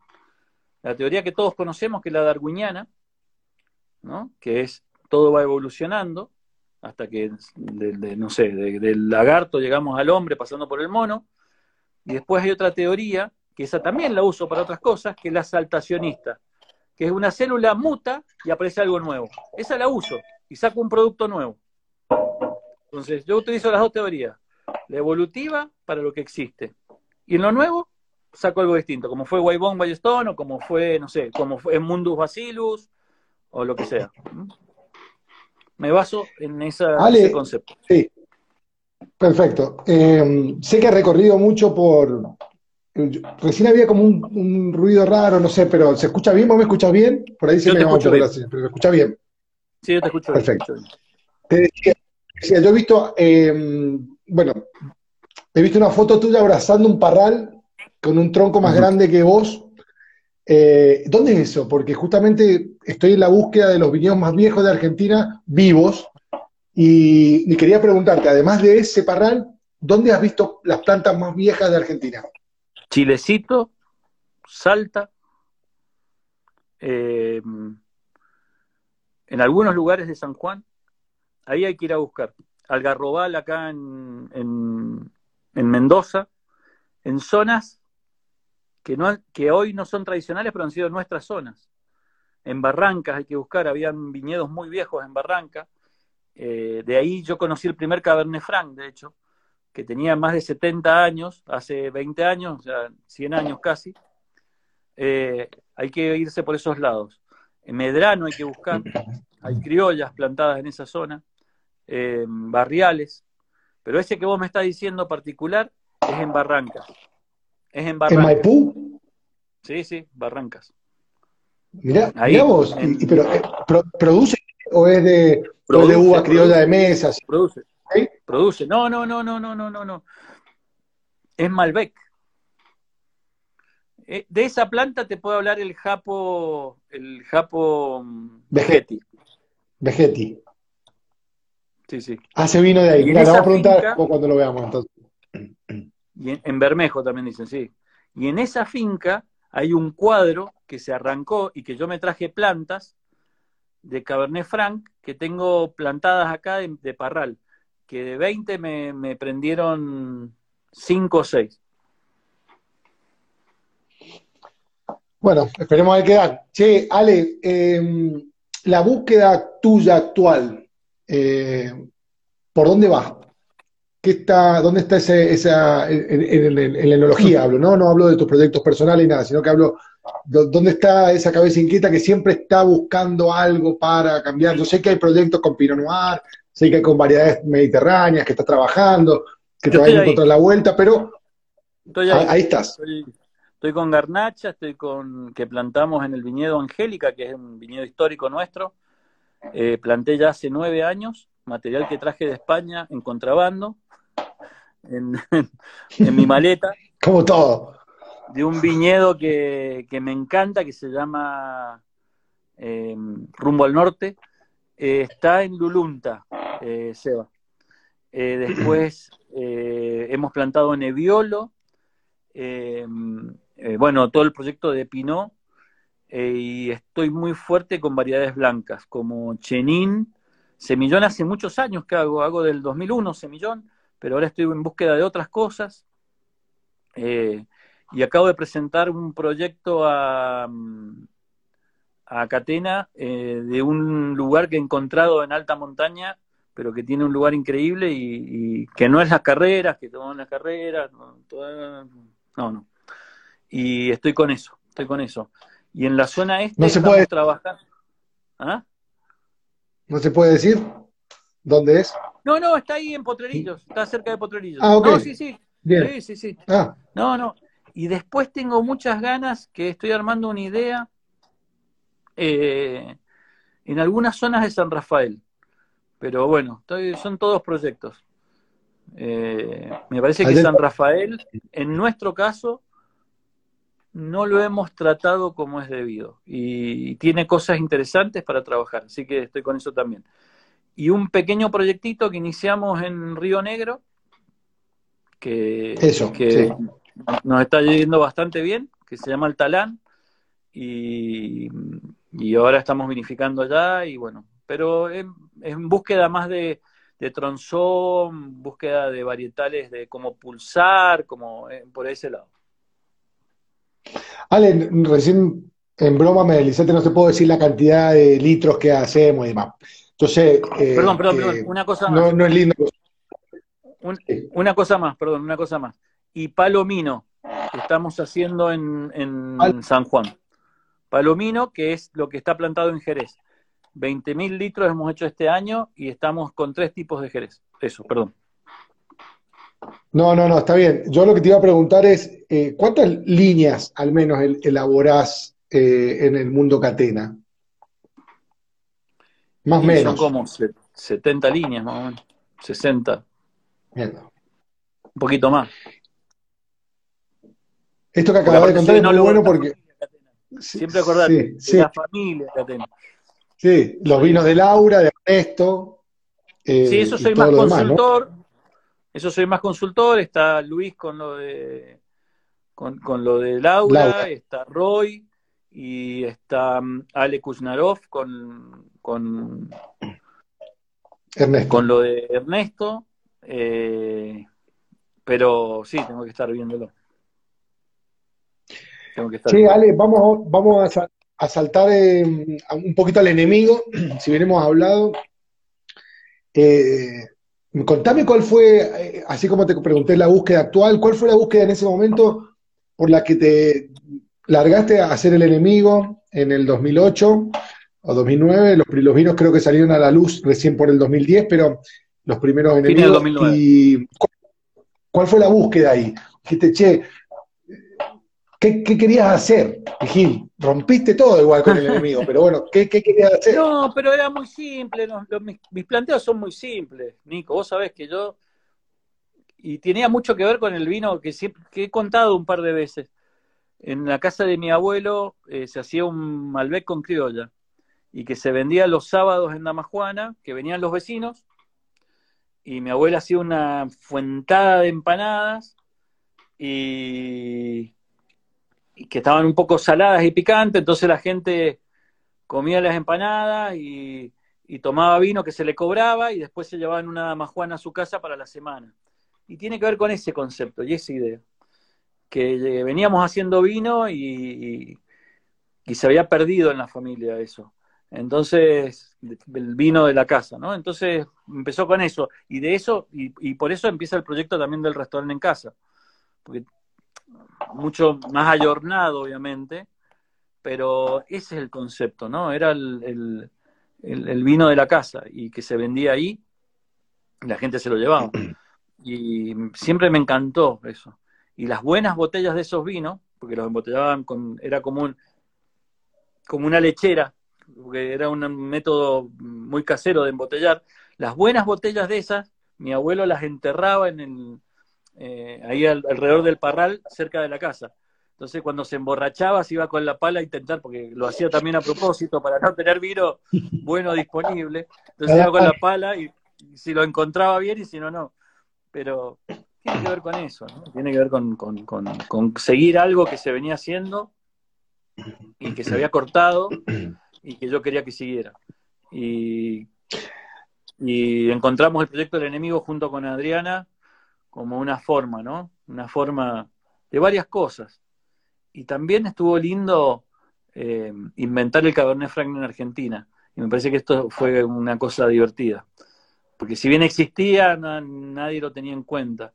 La teoría que todos conocemos, que es la darwiniana, ¿no? que es todo va evolucionando hasta que, no sé, del lagarto llegamos al hombre pasando por el mono. Y después hay otra teoría, que esa también la uso para otras cosas, que es la saltacionista, que es una célula muta y aparece algo nuevo. Esa la uso y saco un producto nuevo. Entonces, yo utilizo las dos teorías, la evolutiva para lo que existe. Y en lo nuevo, saco algo distinto, como fue Waybon Ballestone o como fue, no sé, como fue Mundus Bacillus o lo que sea. Me baso en ese concepto. Sí, perfecto. Eh, sé que ha recorrido mucho por... Recién había como un, ruido raro, no sé, pero ¿se escucha bien? ¿Vos me escuchas bien? Por ahí se me escucha pero ¿se escucha bien? Sí, yo te escucho Perfecto. Te decía, yo he visto, eh, bueno, he visto una foto tuya abrazando un parral con un tronco más grande que vos. Eh, ¿Dónde es eso? Porque justamente estoy en la búsqueda de los viñedos más viejos de Argentina, vivos, y, quería preguntarte, además de ese parral, ¿dónde has visto las plantas más viejas de Argentina? Chilecito, Salta, eh, en algunos lugares de San Juan, ahí hay que ir a buscar. Algarrobal acá en, en Mendoza, en zonas que, no, que hoy no son tradicionales, pero han sido nuestras zonas. En Barrancas hay que buscar, habían viñedos muy viejos en Barranca. Eh, de ahí yo conocí el primer Cabernet Franc, de hecho, que tenía más de 70 años, hace 20 años, o sea, 100 años casi. Eh, hay que irse por esos lados. En Medrano hay que buscar, hay criollas plantadas en esa zona, eh, barriales, pero ese que vos me estás diciendo particular es en Barrancas. Es en Barrancas. ¿En Maipú? Sí, sí, Barrancas. Mirá, vos, pero, eh, ¿produce o es de, de uva criolla de mesas? Produce. Produce. No, no, no, no, no, no, no, no. Es Malbec. Eh, de esa planta te puedo hablar el japo, el japo mm, Vegetti. Vegetti. Sí, sí. Hace vino de ahí. Mira, vamos a preguntar cuando lo veamos entonces. Y en, Bermejo también dicen, sí. Y en esa finca hay un cuadro que se arrancó y que yo me traje plantas de Cabernet Franc que tengo plantadas acá de, Parral, que de 20 me, prendieron 5 o 6. Bueno, esperemos a da. Che, Ale, em, la búsqueda tuya actual, eh, ¿por dónde va? ¿Qué está, ¿Dónde está ese, esa, en, la enología hablo, ¿no? No hablo de tus proyectos personales y nada, sino que hablo, ¿dónde está esa cabeza inquieta que siempre está buscando algo para cambiar? Yo sé que hay proyectos con Pinot sé que hay con variedades mediterráneas, que estás trabajando, que te va a encontrar la vuelta, pero ahí. estás. Estoy, con Garnacha, estoy con, que plantamos en el viñedo Angélica, que es un viñedo histórico nuestro, eh, planté ya hace nueve años, material que traje de España en contrabando, en, mi maleta. Como todo. De un viñedo que, me encanta, que se llama eh, Rumbo al Norte. Eh, está en Lulunta, eh, Seba. después hemos plantado Nebbiolo. bueno, todo el proyecto de Pinot. y estoy muy fuerte con variedades blancas, como Chenin. Semillón hace muchos años que hago, hago del 2001 Semillón pero ahora estoy en búsqueda de otras cosas. Eh, y acabo de presentar un proyecto a, a Catena eh, de un lugar que he encontrado en alta montaña, pero que tiene un lugar increíble y, que no es las carreras, que toman las carreras, no, no, Y estoy con eso, estoy con eso. Y en la zona este no se puede trabajar. ¿Ah? ¿No se puede decir? ¿Dónde es? No, no, está ahí en Potrerillos, está cerca de Potrerillos. Ah, ok. No, sí, sí. Bien. Sí, sí, sí. Ah. No, no. Y después tengo muchas ganas que estoy armando una idea. Eh, en algunas zonas de San Rafael. Pero bueno, son todos proyectos. Eh, me parece que San Rafael, en nuestro caso, no lo hemos tratado como es debido y tiene cosas interesantes para trabajar, así que estoy con eso también. Y un pequeño proyectito que iniciamos en Río Negro, que, que nos está yendo bastante bien, que se llama el Talán, y, ahora estamos vinificando allá, y bueno, pero en, búsqueda más de, de tronzón, búsqueda de varietales de como pulsar, como eh, por ese lado. Ale, recién en broma me dice no te puedo decir la cantidad de litros que hacemos y demás. Entonces, eh, perdón, perdón, perdón, una cosa más. No, es lindo. una cosa más, perdón, una cosa más. Y palomino, que estamos haciendo en, en San Juan. Palomino, que es lo que está plantado en Jerez. 20.000 litros hemos hecho este año y estamos con tres tipos de Jerez. Eso, perdón. No, no, no, está bien. Yo lo que te iba a preguntar es, eh, ¿cuántas líneas al menos elaborás eh, en el mundo catena? Más o menos. Son como 70 líneas, más o menos. 60. Un poquito más. Esto que acabas de contar es muy bueno porque... Siempre acordate, sí, la familia Catena. Sí, los vinos de Laura, de Ernesto. Eh, sí, eso soy más consultor. Eso soy más consultor, está Luis con lo de con, lo de Laura, está Roy y está mm, Ale Kuznarov con, con, con lo de Ernesto. Eh, pero sí, tengo que estar viéndolo. sí, Ale, vamos, vamos a, saltar eh, un poquito al enemigo, si bien hemos hablado. Eh, Contame cuál fue, eh, así como te pregunté la búsqueda actual, cuál fue la búsqueda en ese momento por la que te largaste a hacer el enemigo en el 2008 o 2009. Los, los vinos creo que salieron a la luz recién por el 2010, pero los primeros enemigos. Y, ¿Cuál fue la búsqueda ahí? te che, ¿Qué, querías hacer, Gil? Rompiste todo igual con el enemigo, pero bueno, ¿qué, querías hacer? No, pero era muy simple, mis, planteos son muy simples, Nico, vos sabés que yo, y tenía mucho que ver con el vino que, siempre, que he contado un par de veces. En la casa de mi abuelo eh, se hacía un Malbec con criolla, y que se vendía los sábados en Damajuana, que venían los vecinos, y mi abuela hacía una fuentada de empanadas, y que estaban un poco saladas y picantes, entonces la gente comía las empanadas y, tomaba vino que se le cobraba y después se llevaban una damajuana a su casa para la semana. Y tiene que ver con ese concepto y esa idea, que veníamos haciendo vino y, se había perdido en la familia eso. Entonces, el vino de la casa, ¿no? Entonces empezó con eso. Y de eso, y, y por eso empieza el proyecto también del restaurante en casa. Porque mucho más ayornado, obviamente, pero ese es el concepto, ¿no? Era el, vino de la casa y que se vendía ahí, la gente se lo llevaba. Y siempre me encantó eso. Y las buenas botellas de esos vinos, porque los embotellaban con, era como, como una lechera, porque era un método muy casero de embotellar, las buenas botellas de esas, mi abuelo las enterraba en el, eh, ahí alrededor del parral, cerca de la casa. Entonces, cuando se emborrachaba, se iba con la pala a intentar, porque lo hacía también a propósito, para no tener vino bueno disponible. Entonces, iba con la pala y, si lo encontraba bien y si no, no. Pero tiene que ver con eso. Tiene que ver con, con, seguir algo que se venía haciendo y que se había cortado y que yo quería que siguiera. Y encontramos el proyecto del enemigo junto con Adriana como una forma, ¿no? Una forma de varias cosas. Y también estuvo lindo eh, inventar el Cabernet Franc en Argentina. Y me parece que esto fue una cosa divertida. Porque si bien existía, nadie lo tenía en cuenta.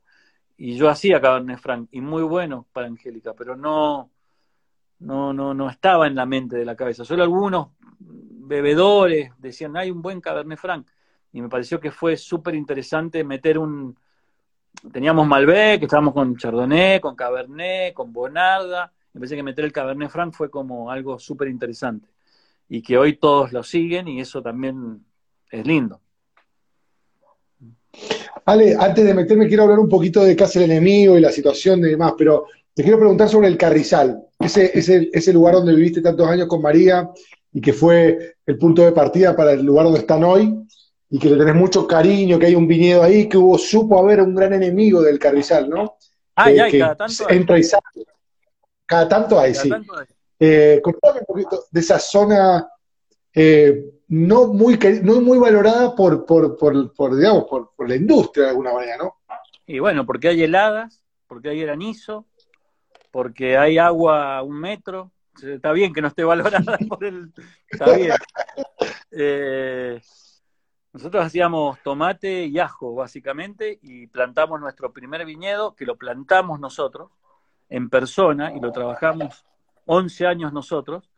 Y yo hacía Cabernet Franc, y muy bueno para Angélica, pero no, no, no, no estaba en la mente de la cabeza. Solo algunos bebedores decían, hay un buen Cabernet Franc. Y me pareció que fue súper interesante meter un, teníamos Malbec, estábamos con Chardonnay, con Cabernet, con Bonarda. Me parece que meter el Cabernet Franc fue como algo súper interesante. y que hoy todos lo siguen y eso también es lindo. Ale, antes de meterme quiero hablar un poquito de Casa el Enemigo y la situación y demás, pero te quiero preguntar sobre el Carrizal, ese, ese, ese lugar donde viviste tantos años con María y que fue el punto de partida para el lugar donde están hoy y que le tenés mucho cariño, que hay un viñedo ahí, que hubo, supo haber un gran enemigo del Carrizal, ¿no? Ah, ya, cada tanto entra y sale. Cada tanto hay, sí. Eh, contame un poquito de esa zona eh, no, muy, no muy valorada por, por, por, digamos, por, por, la industria de alguna manera, ¿no? Y bueno, porque hay heladas, porque hay granizo, porque hay agua a un metro. Está bien que no esté valorada por el... Está bien. Eh, nosotros hacíamos tomate y ajo, básicamente, y plantamos nuestro primer viñedo, que lo plantamos nosotros, en persona, y lo trabajamos 11 años nosotros,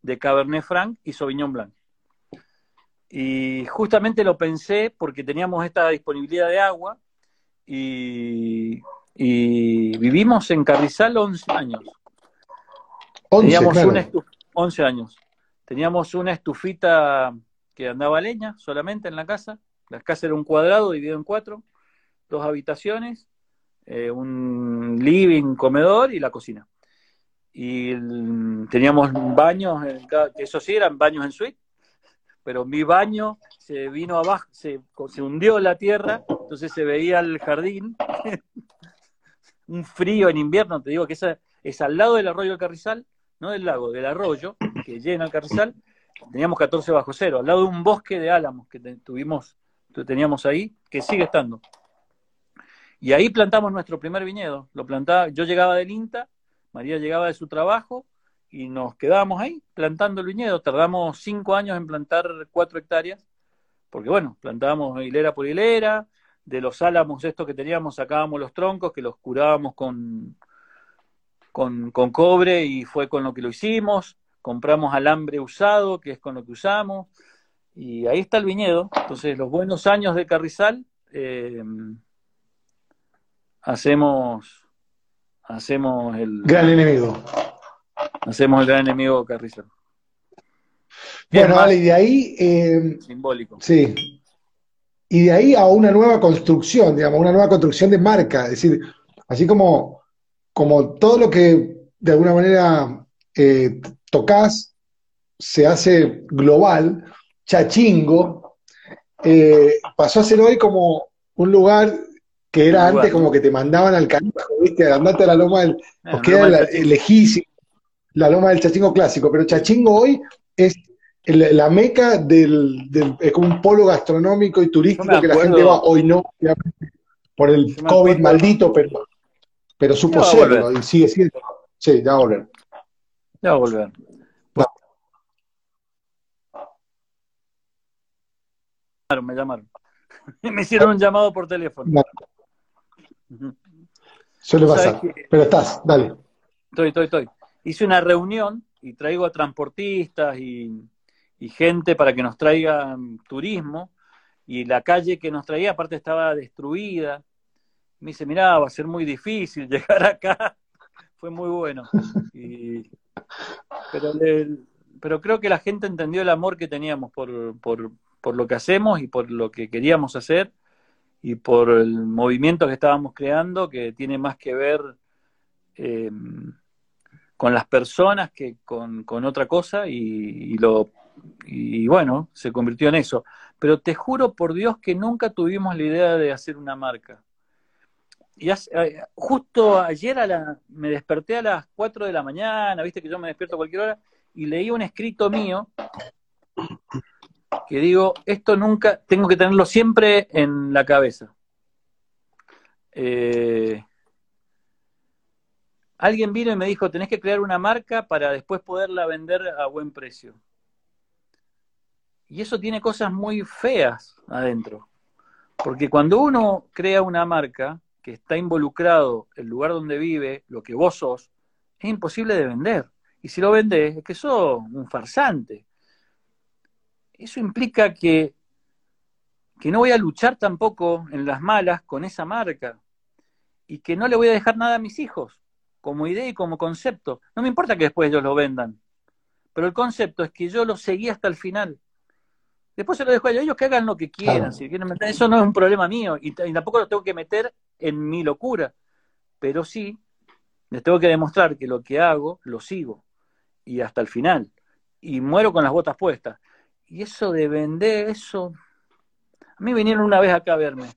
de Cabernet Franc y Sauvignon Blanc. Y justamente lo pensé porque teníamos esta disponibilidad de agua y, vivimos en Carrizal 11 años. 11, teníamos 11 años. Teníamos una estufita que andaba leña solamente en la casa. La casa era un cuadrado dividido en cuatro, dos habitaciones, eh, un living, comedor y la cocina y teníamos baños, que eso sí eran baños en suite, pero mi baño se vino abajo, se, se hundió la tierra, entonces se veía el jardín, un frío en invierno, te digo que esa, es al lado del arroyo del Carrizal, no del lago, del arroyo que llena el Carrizal, teníamos 14 bajo cero, al lado de un bosque de álamos que tuvimos, teníamos ahí, que sigue estando. Y ahí plantamos nuestro primer viñedo. Lo plantaba, yo llegaba del INTA María llegaba de su trabajo y nos quedábamos ahí plantando el viñedo. Tardamos cinco años en plantar cuatro hectáreas, porque bueno, plantábamos hilera por hilera, de los álamos estos que teníamos sacábamos los troncos, que los curábamos con, con, con cobre y fue con lo que lo hicimos. Compramos alambre usado, que es con lo que usamos. Y ahí está el viñedo. Entonces, los buenos años de Carrizal, eh, hacemos hacemos el... Gran enemigo. Hacemos el gran enemigo Carrizo. Bueno, vale, y de ahí... Eh, simbólico. Sí. Y de ahí a una nueva construcción, digamos, una nueva construcción de marca. Es decir, así como, como todo lo que de alguna manera eh, tocas se hace global, Chachingo eh, pasó a ser hoy como un lugar que era antes como que te mandaban al carajo, ¿viste? Andate a la loma del. porque era la, lejísimo, la loma del Chachingo clásico, pero Chachingo hoy es la meca del, es como un polo gastronómico y turístico que la gente va, hoy no, por el COVID maldito, pero, pero supo serlo y sigue siendo. Sí, ya volver. Ya va a volver. Me llamaron. Me hicieron un llamado por teléfono. Suele pasar. Pero estás, dale. Estoy, estoy, estoy. Hice una reunión y traigo a transportistas y, gente para que nos traigan turismo. Y la calle que nos traía, aparte, estaba destruida. Me dice, mirá, va a ser muy difícil llegar acá. Fue muy bueno. Pero, pero creo que la gente entendió el amor que teníamos por, por, lo que hacemos y por lo que queríamos hacer y por el movimiento que estábamos creando, que tiene más que ver eh, con las personas que con, otra cosa, y, lo, y bueno, se convirtió en eso. Pero te juro por Dios que nunca tuvimos la idea de hacer una marca. Y eh, justo ayer a la, me desperté a las 4 de la mañana, viste que yo me despierto a cualquier hora, y leí un escrito mío que digo, esto nunca, tengo que tenerlo siempre en la cabeza. Eh, alguien vino y me dijo, tenés que crear una marca para después poderla vender a buen precio. Y eso tiene cosas muy feas adentro. Porque cuando uno crea una marca que está involucrado el lugar donde vive, lo que vos sos, es imposible de vender. Y si lo vendés, es que sos un farsante eso implica que, que no voy a luchar tampoco en las malas con esa marca y que no le voy a dejar nada a mis hijos como idea y como concepto. No me importa que después ellos lo vendan, Pero el concepto es que yo lo seguí hasta el final. Después se lo dejo a ellos, que hagan lo que quieran. Si quieren meter, eso no es un problema mío. Y, y tampoco lo tengo que meter en mi locura. Pero sí, les tengo que demostrar que lo que hago lo sigo. Y hasta el final. Y muero con las botas puestas. Y eso de vender, eso. A mí vinieron una vez acá a verme.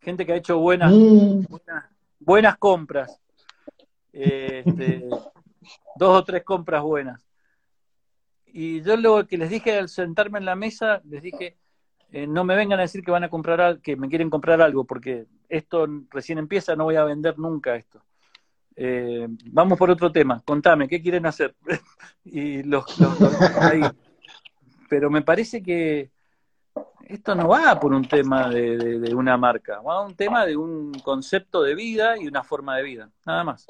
Gente que ha hecho buenas, Mm, buenas, buenas compras. Este, dos o tres compras buenas. Y yo lo que les dije al sentarme en la mesa, les dije, eh, no me vengan a decir que van a comprar al- que me quieren comprar algo, porque esto recién empieza, no voy a vender nunca esto. Eh, vamos por otro tema, contame, ¿qué quieren hacer? y los, ahí. Pero me parece que esto no va por un tema de, de- de una marca, va a un tema de un concepto de vida y una forma de vida, nada más.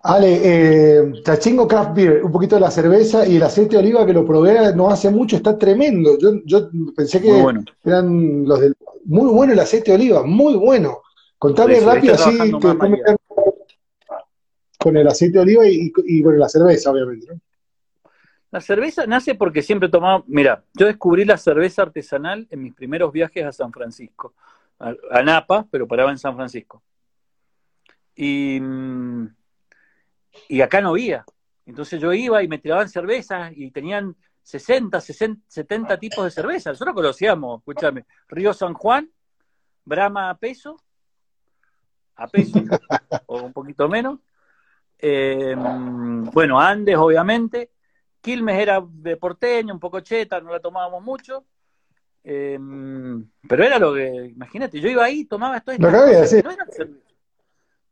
Ale, eh, Chachingo Craft Beer, un poquito de la cerveza y el aceite de oliva que lo probé no hace mucho, está tremendo. Yo, yo pensé que bueno. eran los del... Muy bueno el aceite de oliva, muy bueno. Contame rápido así que con el aceite de oliva y, y, bueno, la cerveza, obviamente, ¿no? La cerveza nace porque siempre tomaba, mira, yo descubrí la cerveza artesanal en mis primeros viajes a San Francisco, a, a Napa, pero paraba en San Francisco. Y, mm, y acá no había. Entonces yo iba y me tiraban cervezas y tenían 60, 60, 70 tipos de cerveza. Nosotros conocíamos, escúchame, Río San Juan, Brahma a peso, a peso, o un poquito menos. Eh, bueno, Andes, obviamente. Quilmes era de porteño, un poco cheta, no la tomábamos mucho. Eh, pero era lo que, imagínate, yo iba ahí, tomaba esto. Lo que había, sí. No eran cerveza.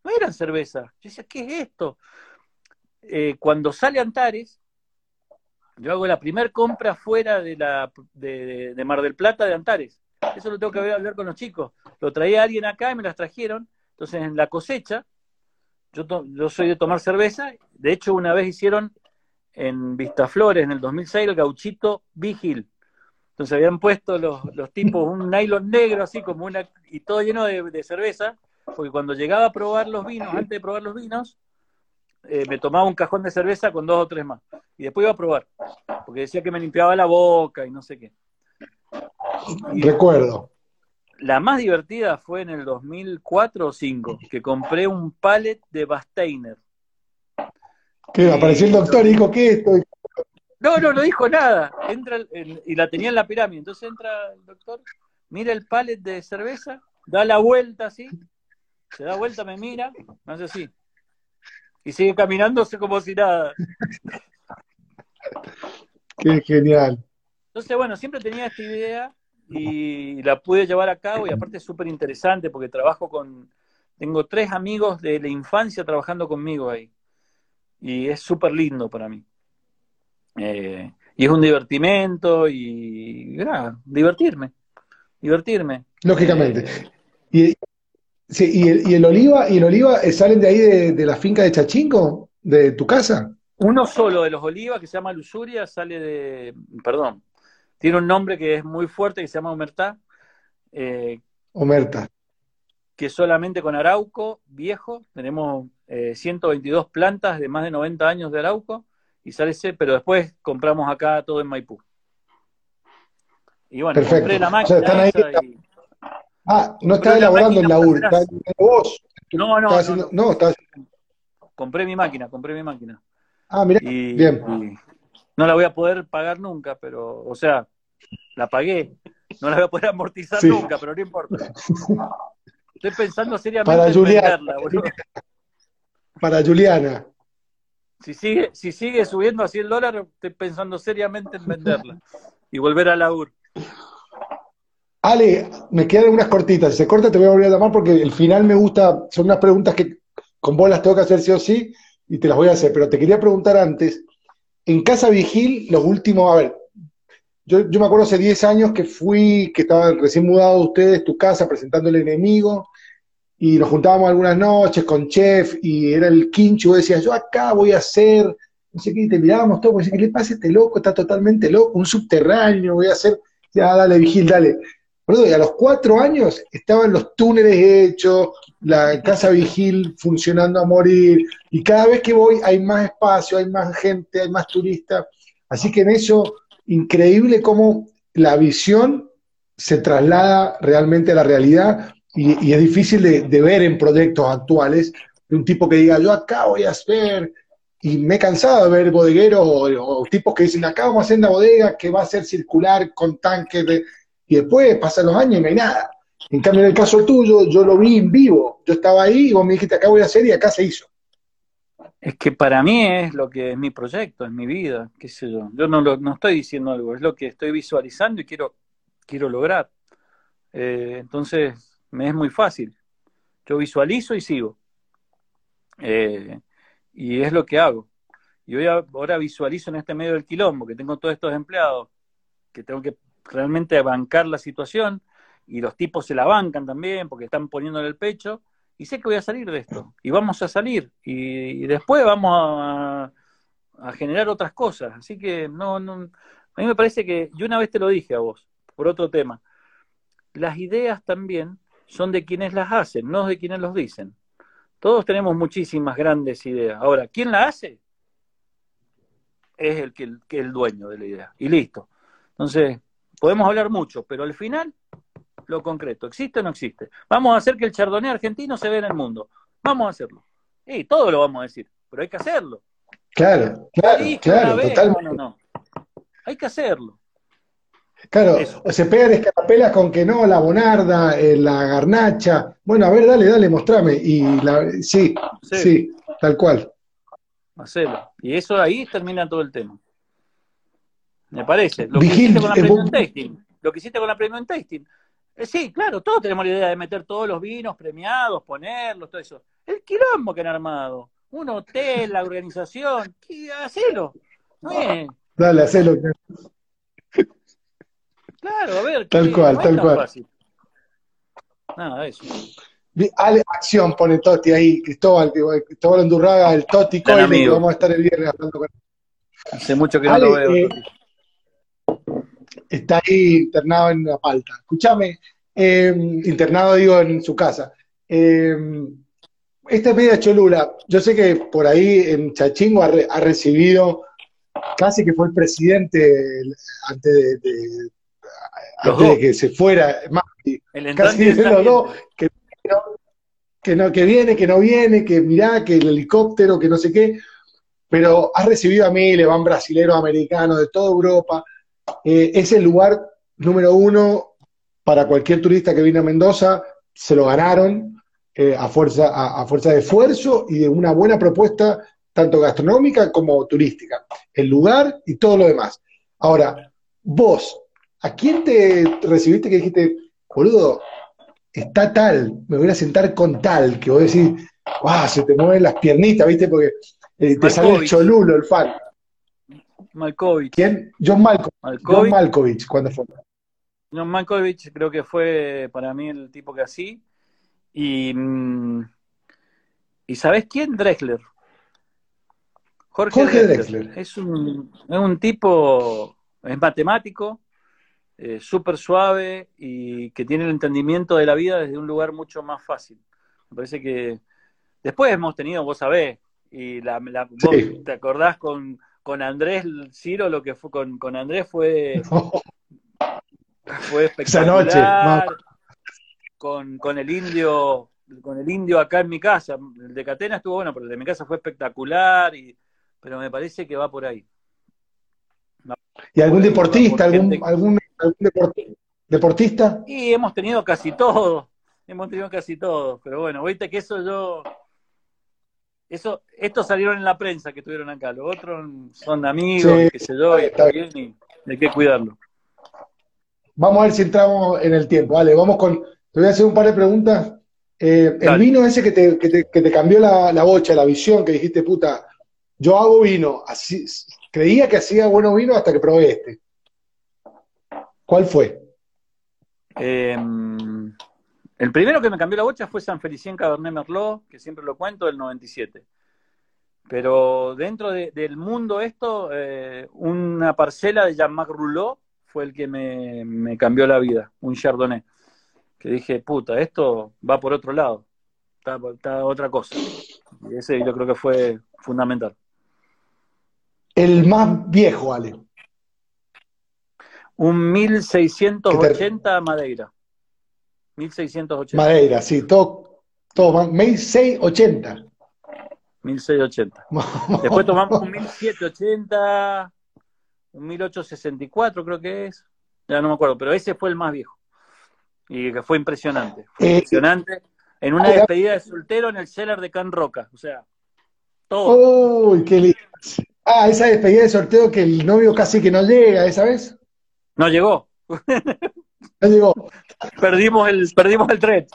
No eran cerveza. Yo decía, ¿qué es esto? Eh, cuando sale Antares, yo hago la primer compra fuera de, la, de, Mar del Plata de Antares. Eso lo tengo que hablar con los chicos. Lo traía alguien acá y me las trajeron. Entonces, en la cosecha, yo, soy de tomar cerveza. De hecho, una vez hicieron en Vistaflores, en el 2006, el gauchito Vigil. Entonces habían puesto los, tipos un nylon negro, así como una, y todo lleno de, cerveza, porque cuando llegaba a probar los vinos, antes de probar los vinos, eh, me tomaba un cajón de cerveza con dos o tres más. Y después iba a probar, porque decía que me limpiaba la boca y no sé qué. Y Recuerdo. La más divertida fue en el 2004 o 2005, que compré un pallet de Basteiner. ¿Qué? Apareció el doctor y dijo, ¿qué es esto? No, no, no dijo nada. Entra el, y la tenía en la pirámide. Entonces entra el doctor, mira el pallet de cerveza, da la vuelta así, se da vuelta, me mira, me hace así. Y sigue caminándose como si nada. Qué genial. Entonces, bueno, siempre tenía esta idea y la pude llevar a cabo y aparte es súper interesante porque trabajo con, tengo tres amigos de la infancia trabajando conmigo ahí y es súper lindo para mí. Eh, y es un divertimento y nada, divertirme, divertirme. Lógicamente. Eh, y, sí, y, el, y, el, oliva, y el oliva eh, salen de ahí de, de, la finca de Chachingo, de tu casa. Uno solo de los olivas que se llama Lusuria sale de, perdón, tiene un nombre que es muy fuerte que se llama Omertá. Eh, Omerta. Que solamente con Arauco viejo, tenemos eh, 122 plantas de más de 90 años de Arauco, y sale ese, pero después compramos acá todo en Maipú. Y bueno, Perfecto. compré la máquina o sea, ahí, y... Ah, no está elaborando en la UR, está vos. No, no, no, no. está... Compré mi máquina, compré mi máquina. Ah, mira, y, bien. Y no la voy a poder pagar nunca, pero, o sea, la pagué. No la voy a poder amortizar sí. nunca, pero no importa. Estoy pensando seriamente Para en Juliana, venderla, boludo. Para Juliana. Si sigue, si sigue subiendo a 100 dólares, estoy pensando seriamente en venderla y volver a la UR. Ale, me quedan unas cortitas. Si se corta, te voy a volver a llamar porque el final me gusta. Son unas preguntas que con vos las tengo que hacer sí o sí y te las voy a hacer. Pero te quería preguntar antes. En Casa Vigil, los últimos. A ver, yo, me acuerdo hace 10 años que fui, que estaban recién mudados ustedes, tu casa, presentando el enemigo. Y nos juntábamos algunas noches con chef y era el quincho. Vos decías, yo acá voy a hacer. No sé qué, y te mirábamos todos. Decía, ¿qué le pasa a este loco? Está totalmente loco. Un subterráneo, voy a hacer. Ya, dale, Vigil, dale. Y a los cuatro años estaban los túneles hechos, la casa vigil funcionando a morir, y cada vez que voy hay más espacio, hay más gente, hay más turistas. Así que en eso, increíble cómo la visión se traslada realmente a la realidad y, es difícil de, ver en proyectos actuales de un tipo que diga, yo acá voy a hacer, y me he cansado de ver bodegueros o, tipos que dicen, acá vamos a hacer una bodega que va a ser circular con tanques, de... y después pasan los años y no hay nada. En cambio, en el caso tuyo, yo lo vi en vivo, yo estaba ahí y vos me dijiste, acá voy a hacer y acá se hizo. Es que para mí es lo que es mi proyecto, es mi vida, qué sé yo. Yo no, no estoy diciendo algo, es lo que estoy visualizando y quiero, quiero lograr. Eh, entonces, me es muy fácil. Yo visualizo y sigo. Eh, y es lo que hago. Y hoy ahora visualizo en este medio del quilombo, que tengo todos estos empleados, que tengo que realmente bancar la situación, y los tipos se la bancan también, porque están poniéndole el pecho, y sé que voy a salir de esto, y vamos a salir, y, después vamos a, a, generar otras cosas. Así que no, no, a mí me parece que, yo una vez te lo dije a vos, por otro tema, las ideas también son de quienes las hacen, no de quienes los dicen. Todos tenemos muchísimas grandes ideas. Ahora, ¿quién la hace? Es el que, el que el dueño de la idea. Y listo. Entonces, podemos hablar mucho, pero al final, lo concreto, ¿existe o no existe? Vamos a hacer que el chardonnay argentino se vea en el mundo. Vamos a hacerlo. Y todo lo vamos a decir, pero hay que hacerlo. Claro, claro, claro, totalmente. No, no, Hay que hacerlo. Claro, o se pegan escarapelas con que no, la bonarda, eh, la garnacha. Bueno, a ver, dale, dale, mostrame. Y la, sí, sí, tal cual. Marcelo. Y eso ahí termina todo el tema. Me parece. Lo que hiciste con la Premium Tasting. Lo que hiciste con la Premium Tasting. Eh, sí, claro, todos tenemos la idea de meter todos los vinos premiados, ponerlos, todo eso. El quilombo que han armado. Un hotel, la organización. Hacelo. Dale, hacelo. Claro, a ver. Tal cual, tal cual. Nada, eso. Ale, acción, pone Toti ahí, Cristóbal, Cristóbal Andurraga, el Toti Coyle, vamos a estar el viernes hablando con él. Hace mucho que no lo veo. Eh, está ahí internado en la palta. Escúchame, eh, internado digo en su casa. Eh, esta es media cholula. Yo sé que por ahí en Chachingo ha, recibido casi que fue el presidente antes de, antes de que se fuera, casi los dos, que, no, que viene, que no viene, que mirá, que el helicóptero, que no sé qué, pero has recibido a miles, van brasileros, americanos, de toda Europa, eh, es el lugar número uno para cualquier turista que viene a Mendoza, se lo ganaron eh, a, fuerza, a fuerza de esfuerzo y de una buena propuesta, tanto gastronómica como turística, el lugar y todo lo demás. Ahora, vos, ¿A quién te recibiste que dijiste, boludo, está tal, me voy a sentar con tal, que vos decís, wow, se te mueven las piernitas, ¿viste? Porque eh, te sale el cholulo, el fan. Malkovich. ¿Quién? John Malkovich. John Malkovich, ¿cuándo fue? John Malkovich creo que fue para mí el tipo que así. Y, mm, ¿y ¿sabés quién? Drexler. Jorge, Drexler. Es, un, es un tipo, es matemático, eh, súper suave y que tiene el entendimiento de la vida desde un lugar mucho más fácil. Me parece que después hemos tenido, vos sabés, y la, vos te acordás con, con Andrés Ciro, lo que fue con, con Andrés fue, fue espectacular. Con, con el indio, con el indio acá en mi casa. El de Catena estuvo bueno, pero el de mi casa fue espectacular, y, pero me parece que va por ahí. ¿Y algún deportista, algún, algún algún deportista? Y hemos tenido casi todo, hemos tenido casi todo, pero bueno, viste que eso yo, eso, estos salieron en la prensa que estuvieron acá, los otros son amigos, qué sé yo, y está bien, y hay que cuidarlo. Vamos a ver si entramos en el tiempo, vale, vamos con, te voy a hacer un par de preguntas. Eh, el vino ese que te, que te, que te cambió la, la, bocha, la visión, que dijiste, puta, yo hago vino, así, creía que hacía bueno vino hasta que probé este. ¿Cuál fue? Em, el primero que me cambió la bocha fue San Felicien Cabernet Merlot, que siempre lo cuento, del 97. Pero dentro del mundo esto, eh, una parcela de Jean-Marc Rouleau fue el que me, cambió la vida, un Chardonnay. Que dije, puta, esto va por otro lado. está, otra cosa. Y ese yo creo que fue fundamental. El más viejo, Ale. Un 1680 Madeira. 1680. Madeira, sí, todo, todo 1680. 1680. Después tomamos un 1780, un 1864 creo que es. Ya no me acuerdo, pero ese fue el más viejo. Y que fue impresionante. Fue eh, impresionante. En una despedida de soltero en el cellar de Can Roca. O sea, todo. ¡Uy, qué lindo! Ah, esa despedida de sorteo que el novio casi que no llega, ¿esa vez? No llegó. No llegó. Perdimos el, perdimos el tren.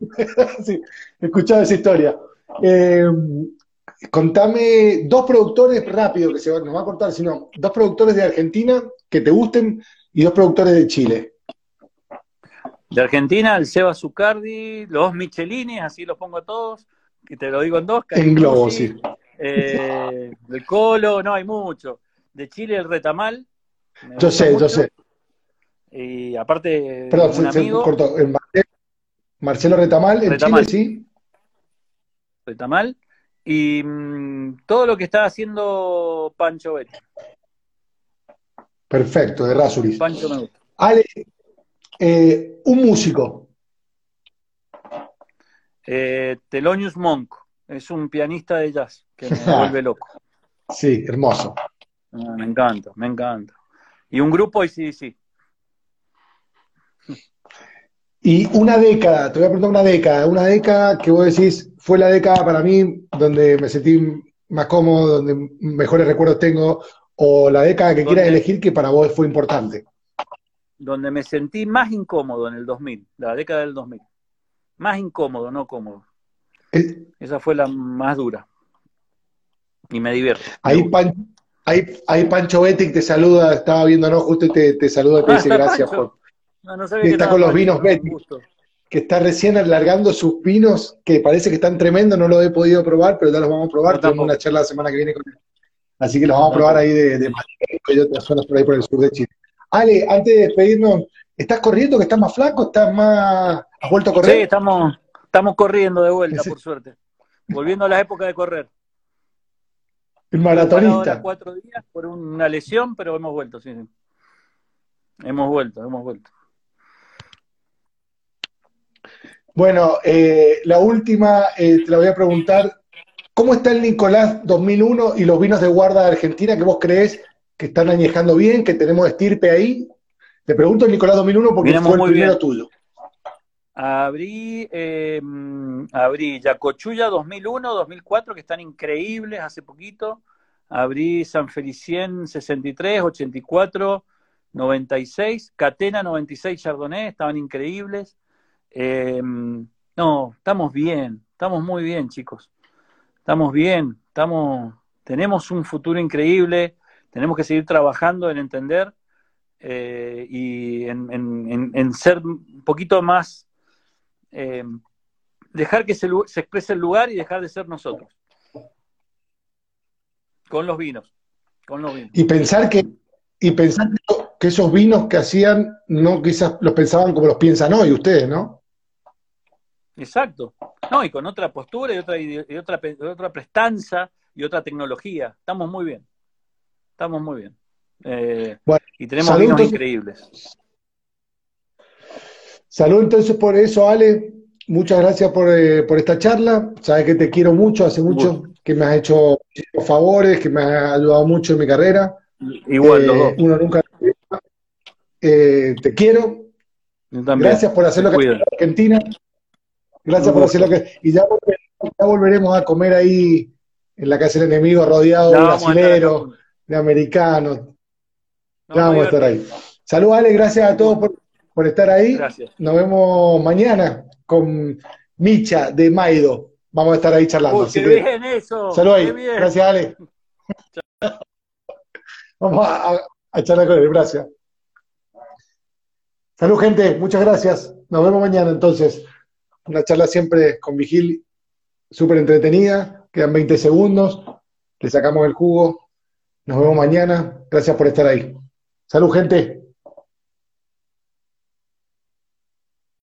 sí, he escuchado esa historia. Eh, contame dos productores rápido que se nos va a cortar, sino dos productores de Argentina que te gusten y dos productores de Chile. De Argentina, el Seba Zucardi, los Michelini, así los pongo a todos, que te lo digo en dos. En globo, sí. Eh, el Colo, no, hay mucho. De Chile, el Retamal. Yo sé, yo sé. Y aparte, Perdón, un amigo, cortó. Marcelo, Retamal, en Chile, sí. Retamal. Y mm, todo lo que está haciendo Pancho Betty. Perfecto, de Rasuris. Pancho me gusta. Ale, eh, un músico. Eh, Thelonious Monk. Es un pianista de jazz que me vuelve loco. Sí, hermoso. Ah, me encanta, me encanta. Y un grupo y sí, sí. Y una década, te voy a preguntar una década, una década que vos decís fue la década para mí donde me sentí más cómodo, donde mejores recuerdos tengo, o la década que quieras elegir que para vos fue importante. Donde me sentí más incómodo en el 2000, la década del 2000. Más incómodo, no cómodo. Esa fue la más dura. Y me divierte. Ahí, ahí, Pancho Betty te saluda, estaba viendo, ¿no? Justo te, te saluda y te ah, dice gracias por que está con los vinos Betty, que está recién alargando sus vinos, que parece que están tremendos, no los he podido probar, pero ya los vamos a probar, tenemos una charla la semana que viene con él. Así que los vamos a probar ahí de, de y otras zonas por ahí por el sur de Chile. Ale, antes de despedirnos, ¿estás corriendo, que estás más flaco? ¿Estás más... ¿Has vuelto a correr? Sí, estamos, estamos corriendo de vuelta, por suerte. Volviendo a la época de correr. El maratonista. cuatro días por una lesión, pero hemos vuelto, sí. Hemos vuelto, hemos vuelto. Bueno, eh, la última eh, te la voy a preguntar. ¿Cómo está el Nicolás 2001 y los vinos de guarda de Argentina que vos crees que están añejando bien, que tenemos estirpe ahí? Te pregunto el Nicolás 2001 porque fue el primero tuyo. Abrí, eh, abrí Yacochulla 2001, 2004, que están increíbles hace poquito. Abrí San Felicien 63, 84, 96. Catena 96 Chardonnay, estaban increíbles. Em, no, estamos bien, estamos muy bien, chicos. Estamos bien, estamos, tenemos un futuro increíble, tenemos que seguir trabajando en entender eh, y en, ser un poquito más, em, dejar que se, se exprese el lugar y dejar de ser nosotros. Con los vinos, con los vinos. Y pensar que, y pensar que esos vinos que hacían, no quizás los pensaban como los piensan hoy ustedes, ¿no? Exacto. No, y con otra postura y otra, y otra, otra prestanza y otra tecnología. Estamos muy bien. Estamos muy bien. Eh, y tenemos vinos increíbles. Salud entonces por eso, Ale. Muchas gracias por, eh, por esta charla. Sabes que te quiero mucho, hace mucho que me has hecho favores, que me has ayudado mucho en mi carrera. Igual, eh, Uno nunca. te quiero. Gracias por hacer lo que en Argentina. Gracias por decir lo que. Y ya volveremos, a comer ahí en la casa del enemigo, rodeado de brasileros, de americanos. ya vamos a estar ahí. Salud, Ale, gracias a todos por, estar ahí. Gracias. Nos vemos mañana con Micha de Maido. Vamos a estar ahí charlando. qué bien eso. Salud ahí. Gracias, Ale. vamos a, a charlar con él. Gracias. Salud, gente. Muchas gracias. Nos vemos mañana entonces. Una charla siempre con Vigil, súper entretenida. Quedan 20 segundos. Le sacamos el jugo. Nos vemos mañana. Gracias por estar ahí. Salud, gente.